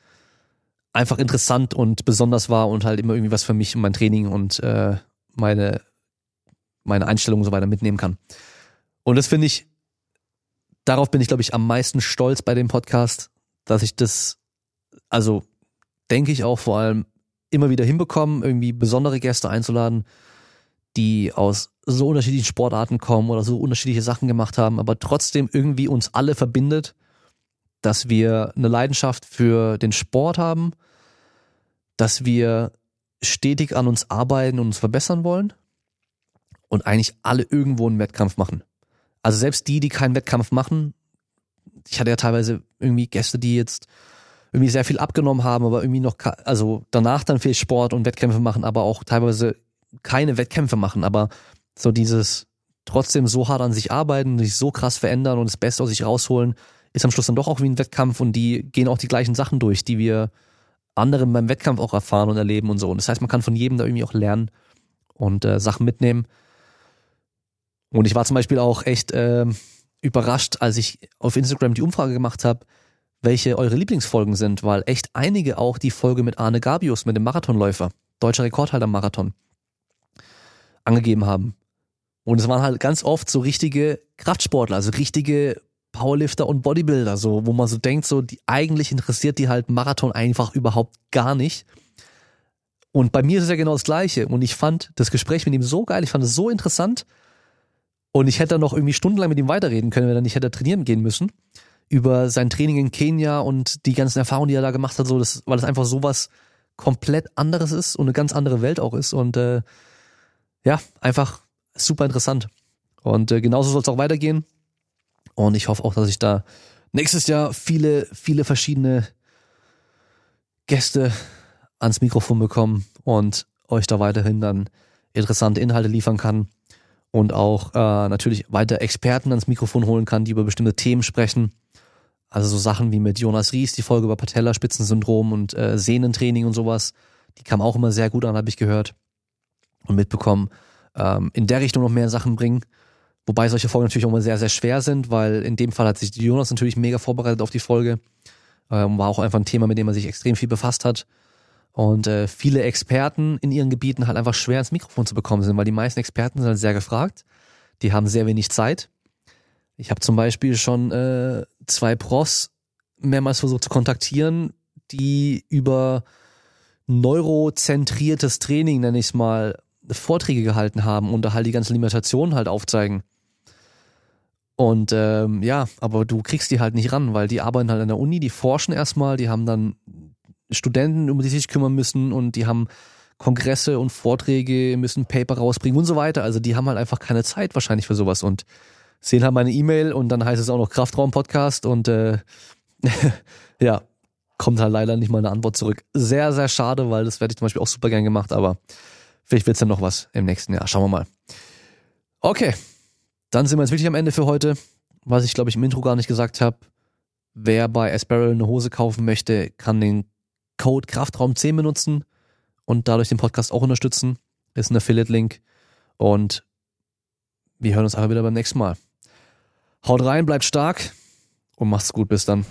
einfach interessant und besonders war und halt immer irgendwie was für mich und mein Training und äh, meine, meine Einstellung und so weiter mitnehmen kann. Und das finde ich, darauf bin ich, glaube ich, am meisten stolz bei dem Podcast, dass ich das, also denke ich auch vor allem immer wieder hinbekommen, irgendwie besondere Gäste einzuladen, die aus so unterschiedlichen Sportarten kommen oder so unterschiedliche Sachen gemacht haben, aber trotzdem irgendwie uns alle verbindet, dass wir eine Leidenschaft für den Sport haben, dass wir stetig an uns arbeiten und uns verbessern wollen und eigentlich alle irgendwo einen Wettkampf machen. Also selbst die, die keinen Wettkampf machen, ich hatte ja teilweise irgendwie Gäste, die jetzt irgendwie sehr viel abgenommen haben, aber irgendwie noch, also danach dann viel Sport und Wettkämpfe machen, aber auch teilweise keine Wettkämpfe machen, aber so dieses trotzdem so hart an sich arbeiten, sich so krass verändern und das Beste aus sich rausholen, ist am Schluss dann doch auch wie ein Wettkampf und die gehen auch die gleichen Sachen durch, die wir anderen beim Wettkampf auch erfahren und erleben und so. Und das heißt, man kann von jedem da irgendwie auch lernen und äh, Sachen mitnehmen. Und ich war zum Beispiel auch echt äh, überrascht, als ich auf Instagram die Umfrage gemacht habe, welche eure Lieblingsfolgen sind, weil echt einige auch die Folge mit Arne Gabius, mit dem Marathonläufer, deutscher Rekordhalter Marathon, angegeben haben. Und es waren halt ganz oft so richtige Kraftsportler, also richtige Powerlifter und Bodybuilder, so, wo man so denkt, so, die eigentlich interessiert die halt Marathon einfach überhaupt gar nicht. Und bei mir ist es ja genau das Gleiche. Und ich fand das Gespräch mit ihm so geil, ich fand es so interessant. Und ich hätte noch irgendwie stundenlang mit ihm weiterreden können, wenn er nicht hätte trainieren gehen müssen. Über sein Training in Kenia und die ganzen Erfahrungen, die er da gemacht hat, so, das, weil das einfach sowas komplett anderes ist und eine ganz andere Welt auch ist. Und äh, ja, einfach super interessant. Und äh, genauso soll es auch weitergehen. Und ich hoffe auch, dass ich da nächstes Jahr viele, viele verschiedene Gäste ans Mikrofon bekomme und euch da weiterhin dann interessante Inhalte liefern kann und auch äh, natürlich weiter Experten ans Mikrofon holen kann, die über bestimmte Themen sprechen. Also so Sachen wie mit Jonas Ries, die Folge über Patellaspitzensyndrom und äh, Sehnentraining und sowas, die kam auch immer sehr gut an, habe ich gehört und mitbekommen. Ähm, in der Richtung noch mehr Sachen bringen. Wobei solche Folgen natürlich auch immer sehr, sehr schwer sind, weil in dem Fall hat sich Jonas natürlich mega vorbereitet auf die Folge. Ähm, war auch einfach ein Thema, mit dem er sich extrem viel befasst hat. Und äh, viele Experten in ihren Gebieten halt einfach schwer ins Mikrofon zu bekommen sind, weil die meisten Experten sind halt sehr gefragt. Die haben sehr wenig Zeit. Ich habe zum Beispiel schon äh, zwei Pros mehrmals versucht zu kontaktieren, die über neurozentriertes Training, nenne ich es mal, Vorträge gehalten haben und da halt die ganzen Limitationen halt aufzeigen. Und ähm, ja, aber du kriegst die halt nicht ran, weil die arbeiten halt an der Uni, die forschen erstmal, die haben dann Studenten, um die sich kümmern müssen und die haben Kongresse und Vorträge, müssen Paper rausbringen und so weiter. Also die haben halt einfach keine Zeit wahrscheinlich für sowas und sehen halt meine E-Mail und dann heißt es auch noch Kraftraum-Podcast und äh, ja, kommt halt leider nicht mal eine Antwort zurück. Sehr, sehr schade, weil das werde ich zum Beispiel auch super gern gemacht, aber vielleicht wird's dann noch was im nächsten Jahr. Schauen wir mal. Okay, dann sind wir jetzt wirklich am Ende für heute. Was ich, glaube ich, im Intro gar nicht gesagt habe. Wer bei Asparrow eine Hose kaufen möchte, kann den Code Kraftraum 10 benutzen und dadurch den Podcast auch unterstützen. Ist ein Affiliate-Link. Und wir hören uns einfach wieder beim nächsten Mal. Haut rein, bleibt stark und macht's gut. Bis dann.